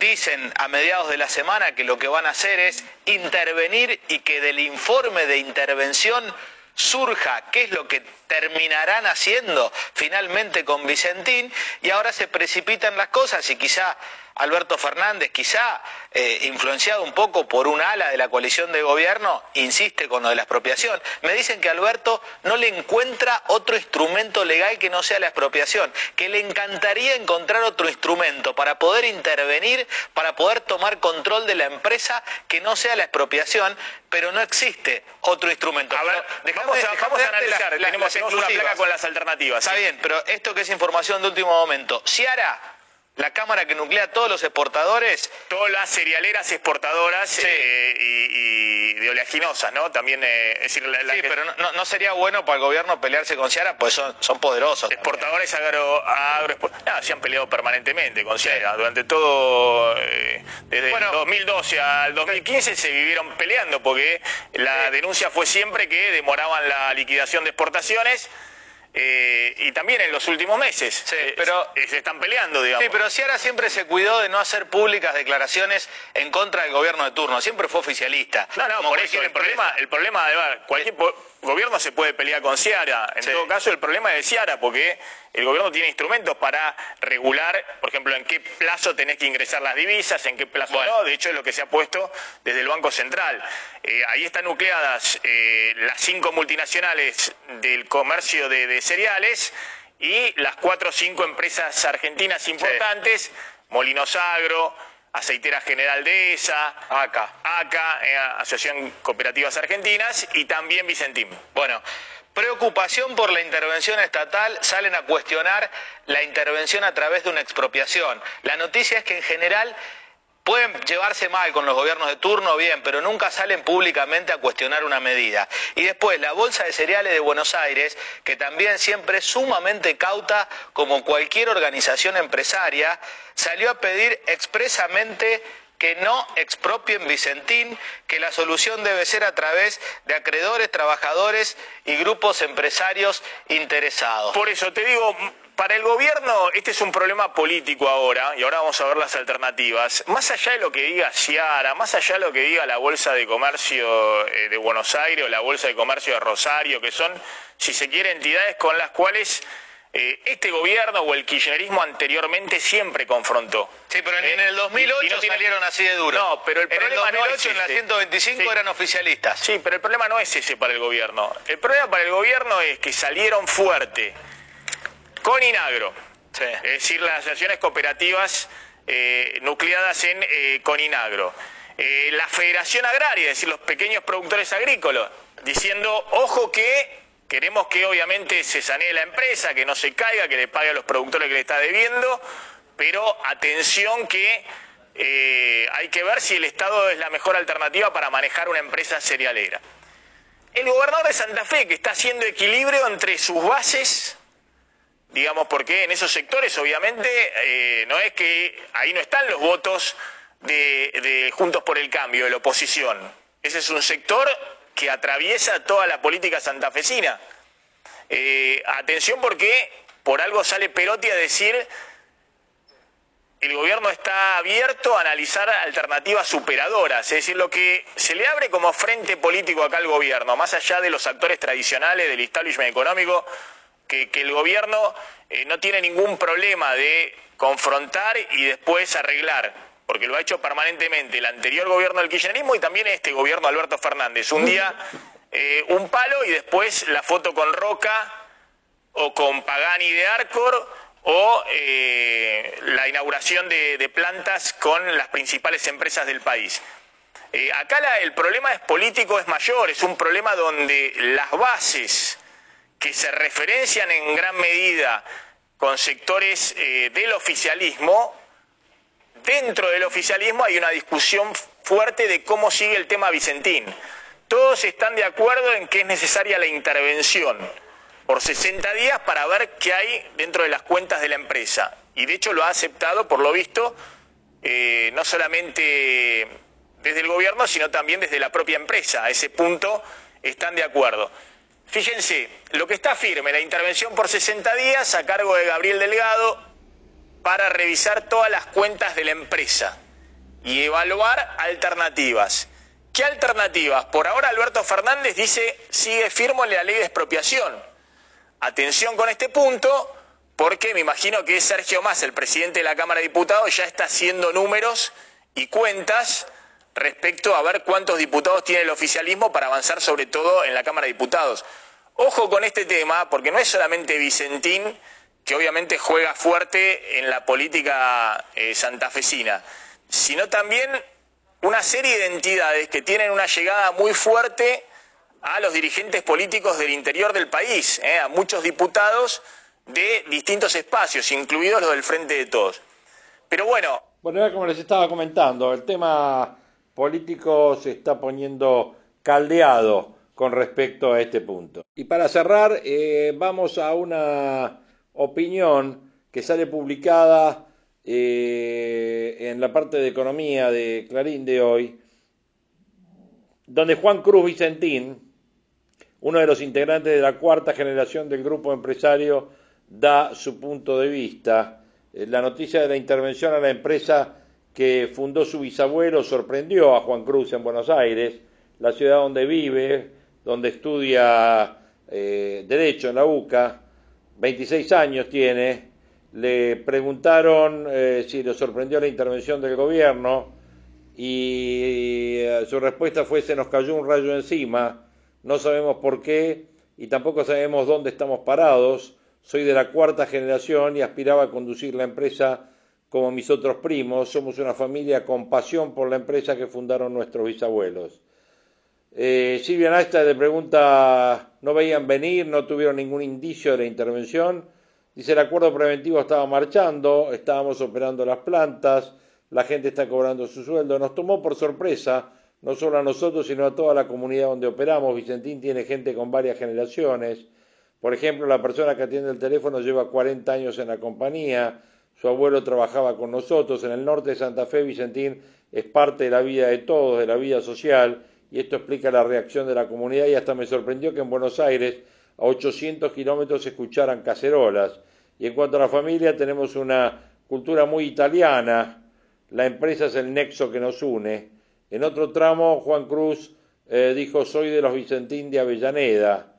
Speaker 7: dicen a mediados de la semana que lo que van a hacer es intervenir y que del informe de intervención surja qué es lo que terminarán haciendo finalmente con Vicentín y ahora se precipitan las cosas y quizá Alberto Fernández, quizá eh, influenciado un poco por un ala de la coalición de gobierno, insiste con lo de la expropiación. Me dicen que Alberto no le encuentra otro instrumento legal que no sea la expropiación, que le encantaría encontrar otro instrumento para poder intervenir, para poder tomar control de la empresa que no sea la expropiación, pero no existe otro instrumento.
Speaker 6: A ver, vamos, a, analizar, tenemos, una placa con las alternativas.
Speaker 7: Está bien, pero esto que es información de último momento, Ciara la cámara que nuclea todos los exportadores.
Speaker 6: Todas las cerealeras exportadoras eh, y, de oleaginosas, ¿no? También, eh, es decir,
Speaker 7: la, sí, pero no, sería bueno para el gobierno pelearse con Ciara, pues son, son poderosos.
Speaker 6: Exportadores agro, agro no, se han peleado permanentemente con Ciara. Durante todo, eh, desde el 2012 al 2015 se vivieron peleando porque la denuncia fue siempre que demoraban la liquidación de exportaciones eh, y también en los últimos meses.
Speaker 7: Eh, pero,
Speaker 6: se están peleando, digamos.
Speaker 7: Sí, pero Ciara siempre se cuidó de no hacer públicas declaraciones en contra del gobierno de turno, siempre fue oficialista.
Speaker 6: No, no, por eso el problema, el problema de cualquier gobierno se puede pelear con Ciara. En todo caso, el problema es de Ciara, porque el gobierno tiene instrumentos para regular, por ejemplo, en qué plazo tenés que ingresar las divisas, en qué plazo no. De hecho, es lo que se ha puesto desde el Banco Central. Eh, ahí están nucleadas eh, las cinco multinacionales del comercio de, cereales y las cuatro o cinco empresas argentinas importantes, Molinos Agro, Aceitera General de ESA, ACA, ACA, eh, Asociación Cooperativas Argentinas y también Vicentín.
Speaker 7: Bueno, preocupación por la intervención estatal, salen a cuestionar la intervención a través de una expropiación. La noticia es que en general Pueden llevarse mal con los gobiernos de turno, bien, pero nunca salen públicamente a cuestionar una medida. Y después, la Bolsa de Cereales de Buenos Aires, que también siempre es sumamente cauta, como cualquier organización empresaria, salió a pedir expresamente que no expropien Vicentín, que la solución debe ser a través de acreedores, trabajadores y grupos empresarios interesados.
Speaker 6: Por eso te digo, para el gobierno este es un problema político ahora, y ahora vamos a ver las alternativas. Más allá de lo que diga Ciara, más allá de lo que diga la Bolsa de Comercio eh, de Buenos Aires o la Bolsa de Comercio de Rosario, que son, si se quiere, entidades con las cuales eh, este gobierno o el kirchnerismo anteriormente siempre confrontó.
Speaker 7: Sí, pero en, el 2008
Speaker 6: no
Speaker 7: salieron así de duro.
Speaker 6: No, pero el problema
Speaker 7: en el 2008
Speaker 6: no
Speaker 7: en la 125 eran oficialistas.
Speaker 6: Sí, pero el problema no es ese para el gobierno. El problema para el gobierno es que salieron fuerte con Inagro, es decir, las asociaciones cooperativas eh, nucleadas en eh, Coninagro. Eh, la Federación Agraria, es decir, los pequeños productores agrícolas, diciendo, ojo que queremos que obviamente se sanee la empresa, que no se caiga, que le pague a los productores que le está debiendo, pero atención que hay que ver si el Estado es la mejor alternativa para manejar una empresa cerealera. El gobernador de Santa Fe, que está haciendo equilibrio entre sus bases digamos, porque en esos sectores obviamente eh, no es que ahí no están los votos de, Juntos por el Cambio, de la oposición. Ese es un sector que atraviesa toda la política santafesina. Eh, atención porque por algo sale Perotti a decir el gobierno está abierto a analizar alternativas superadoras, es decir, lo que se le abre como frente político acá al gobierno, más allá de los actores tradicionales del establishment económico, que, el gobierno eh, no tiene ningún problema de confrontar y después arreglar, porque lo ha hecho permanentemente el anterior gobierno del kirchnerismo y también este gobierno Alberto Fernández. Un día eh, un palo y después la foto con Roca o con Pagani de Arcor o eh, la inauguración de, plantas con las principales empresas del país. acá el problema es político, es mayor, es un problema donde las bases que se referencian en gran medida con sectores eh, del oficialismo, dentro del oficialismo hay una discusión fuerte de cómo sigue el tema Vicentín. Todos están de acuerdo en que es necesaria la intervención por 60 días para ver qué hay dentro de las cuentas de la empresa. Y de hecho lo ha aceptado, por lo visto, eh, no solamente desde el gobierno, sino también desde la propia empresa. A ese punto están de acuerdo. Fíjense, lo que está firme, la intervención por 60 días a cargo de Gabriel Delgado para revisar todas las cuentas de la empresa y evaluar alternativas. ¿Qué alternativas? Por ahora Alberto Fernández dice sigue firme en la ley de expropiación. Atención con este punto, porque me imagino que Sergio Más, el presidente de la Cámara de Diputados, ya está haciendo números y cuentas respecto a ver cuántos diputados tiene el oficialismo para avanzar sobre todo en la Cámara de Diputados. Ojo con este tema, porque no es solamente Vicentín, que obviamente juega fuerte en la política eh, santafesina, sino también una serie de entidades que tienen una llegada muy fuerte a los dirigentes políticos del interior del país, eh, a muchos diputados de distintos espacios, incluidos los del Frente de Todos. Pero bueno.
Speaker 1: Bueno, era como les estaba comentando, el tema político se está poniendo caldeado con respecto a este punto. Y para cerrar, eh, vamos a una opinión que sale publicada eh, en la parte de economía de Clarín de hoy, donde Juan Cruz Vicentín, uno de los integrantes de la cuarta generación del grupo empresario, da su punto de vista. Eh, la noticia de la intervención a la empresa que fundó su bisabuelo sorprendió a Juan Cruz en Buenos Aires, la ciudad donde vive, donde estudia eh, Derecho en la UCA, 26 años tiene, le preguntaron eh, si le sorprendió la intervención del gobierno y eh, su respuesta fue se nos cayó un rayo encima, no sabemos por qué y tampoco sabemos dónde estamos parados, soy de la cuarta generación y aspiraba a conducir la empresa como mis otros primos, somos una familia con pasión por la empresa que fundaron nuestros bisabuelos. Eh, Silvia Nasta le pregunta, ¿no veían venir? ¿No tuvieron ningún indicio de la intervención? Dice, el acuerdo preventivo estaba marchando, estábamos operando las plantas, la gente está cobrando su sueldo. Nos tomó por sorpresa, no solo a nosotros, sino a toda la comunidad donde operamos. Vicentín tiene gente con varias generaciones. Por ejemplo, la persona que atiende el teléfono lleva 40 años en la compañía, su abuelo trabajaba con nosotros. En el norte de Santa Fe, Vicentín es parte de la vida de todos, de la vida social, y esto explica la reacción de la comunidad y hasta me sorprendió que en Buenos Aires a 800 kilómetros se escucharan cacerolas. Y en cuanto a la familia, tenemos una cultura muy italiana, la empresa es el nexo que nos une. En otro tramo, Juan Cruz eh, dijo, soy de los Vicentín de Avellaneda.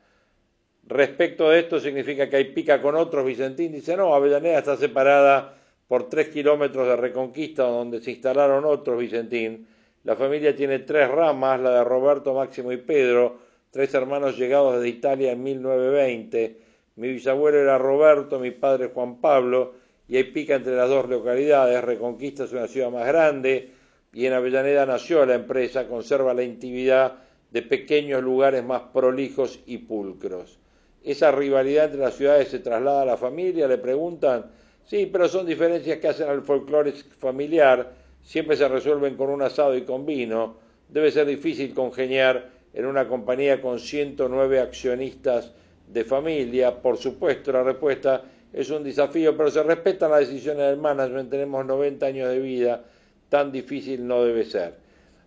Speaker 1: Respecto de esto, significa que hay pica con otros Vicentín. Dice, no, Avellaneda está separada por tres kilómetros de Reconquista, donde se instalaron otros Vicentín. La familia tiene tres ramas, la de Roberto, Máximo y Pedro, tres hermanos llegados desde Italia en 1920. Mi bisabuelo era Roberto, mi padre Juan Pablo, y hay pica entre las dos localidades. Reconquista es una ciudad más grande y en Avellaneda nació la empresa, conserva la intimidad de pequeños lugares más prolijos y pulcros. Esa rivalidad entre las ciudades se traslada a la familia, le preguntan, sí, pero son diferencias que hacen al folclore familiar, siempre se resuelven con un asado y con vino, debe ser difícil congeniar en una compañía con 109 accionistas de familia, por supuesto, la respuesta es un desafío, pero se respetan las decisiones del management, tenemos 90 años de vida, tan difícil no debe ser.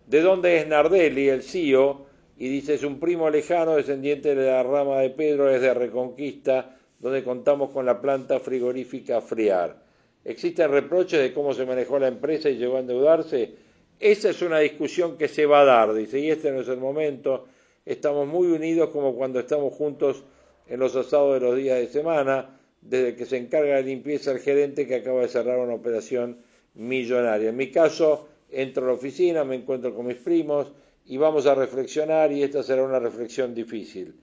Speaker 1: ¿De dónde es Nardelli, el CEO? Y dice, es un primo lejano, descendiente de la rama de Pedro desde Reconquista, donde contamos con la planta frigorífica Friar. ¿Existen reproches de cómo se manejó la empresa y llegó a endeudarse? Esa es una discusión que se va a dar, dice, y este no es el momento. Estamos muy unidos como cuando estamos juntos en los asados de los días de semana desde que se encarga de limpieza el gerente que acaba de cerrar una operación millonaria. En mi caso, entro a la oficina, me encuentro con mis primos y vamos a reflexionar y esta será una reflexión difícil.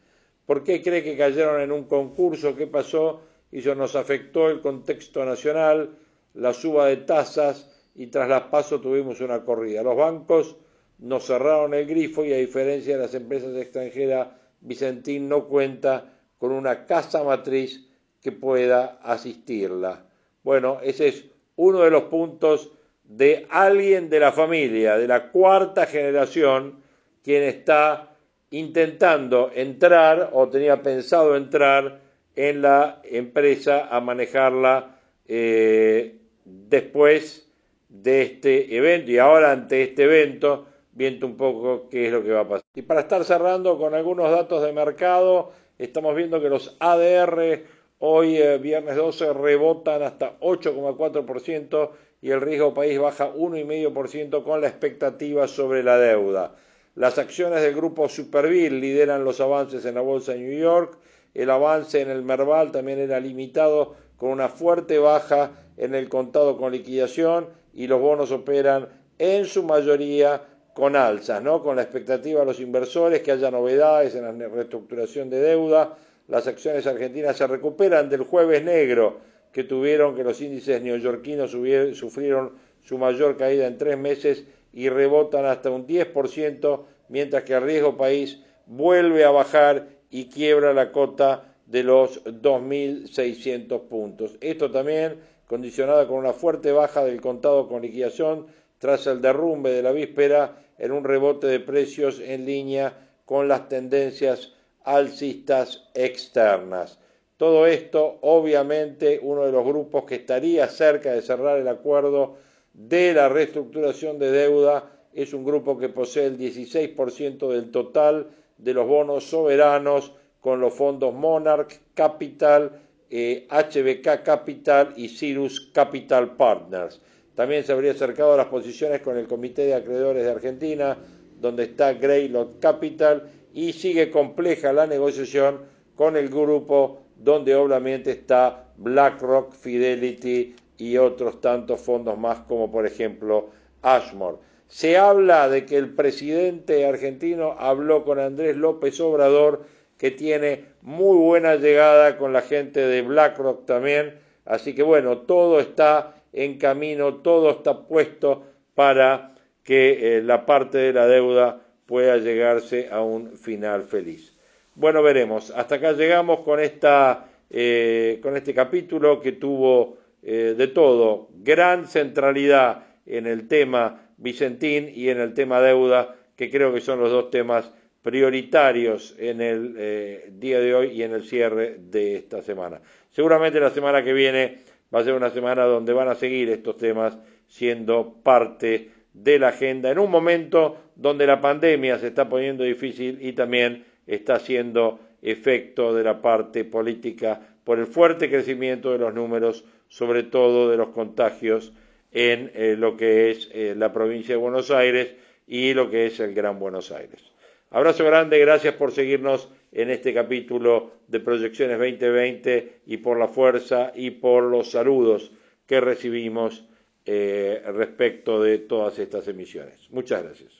Speaker 1: ¿Por qué cree que cayeron en un concurso? ¿Qué pasó? Y eso nos afectó el contexto nacional, la suba de tasas y tras las pasos tuvimos una corrida. Los bancos nos cerraron el grifo y a diferencia de las empresas extranjeras, Vicentín no cuenta con una casa matriz que pueda asistirla. Bueno, ese es uno de los puntos de alguien de la familia, de la cuarta generación, quien está intentando entrar o tenía pensado entrar en la empresa a manejarla eh, después de este evento y ahora ante este evento viendo un poco qué es lo que va a pasar. Y para estar cerrando con algunos datos de mercado, estamos viendo que los ADR Hoy, eh, viernes 12, rebotan hasta 8,4% y el riesgo país baja 1,5% con la expectativa sobre la deuda. Las acciones del grupo Superville lideran los avances en la bolsa de New York. El avance en el Merval también era limitado con una fuerte baja en el contado con liquidación y los bonos operan en su mayoría con alzas, ¿no? con la expectativa de los inversores que haya novedades en la reestructuración de deuda las acciones argentinas se recuperan del jueves negro que tuvieron que los índices neoyorquinos sufrieron su mayor caída en tres meses y rebotan hasta un 10%, mientras que el riesgo país vuelve a bajar y quiebra la cota de los 2.600 puntos. Esto también condicionado con una fuerte baja del contado con liquidación tras el derrumbe de la víspera en un rebote de precios en línea con las tendencias alcistas externas. Todo esto, obviamente, uno de los grupos que estaría cerca de cerrar el acuerdo de la reestructuración de deuda es un grupo que posee el 16% del total de los bonos soberanos con los fondos Monarch Capital, HBK eh, Capital y Cirrus Capital Partners. También se habría acercado a las posiciones con el Comité de Acreedores de Argentina, donde está Greylot Capital y sigue compleja la negociación con el grupo donde obviamente está BlackRock, Fidelity y otros tantos fondos más como por ejemplo Ashmore. Se habla de que el presidente argentino habló con Andrés López Obrador, que tiene muy buena llegada con la gente de BlackRock también. Así que bueno, todo está en camino, todo está puesto para que eh, la parte de la deuda pueda llegarse a un final feliz. Bueno, veremos. Hasta acá llegamos con, esta, eh, con este capítulo que tuvo eh, de todo, gran centralidad en el tema Vicentín y en el tema deuda, que creo que son los dos temas prioritarios en el eh, día de hoy y en el cierre de esta semana. Seguramente la semana que viene va a ser una semana donde van a seguir estos temas siendo parte de la agenda en un momento donde la pandemia se está poniendo difícil y también está haciendo efecto de la parte política por el fuerte crecimiento de los números, sobre todo de los contagios en eh, lo que es eh, la provincia de Buenos Aires y lo que es el Gran Buenos Aires. Abrazo grande, gracias por seguirnos en este capítulo de Proyecciones 2020 y por la fuerza y por los saludos que recibimos eh, respecto de todas estas emisiones. Muchas gracias.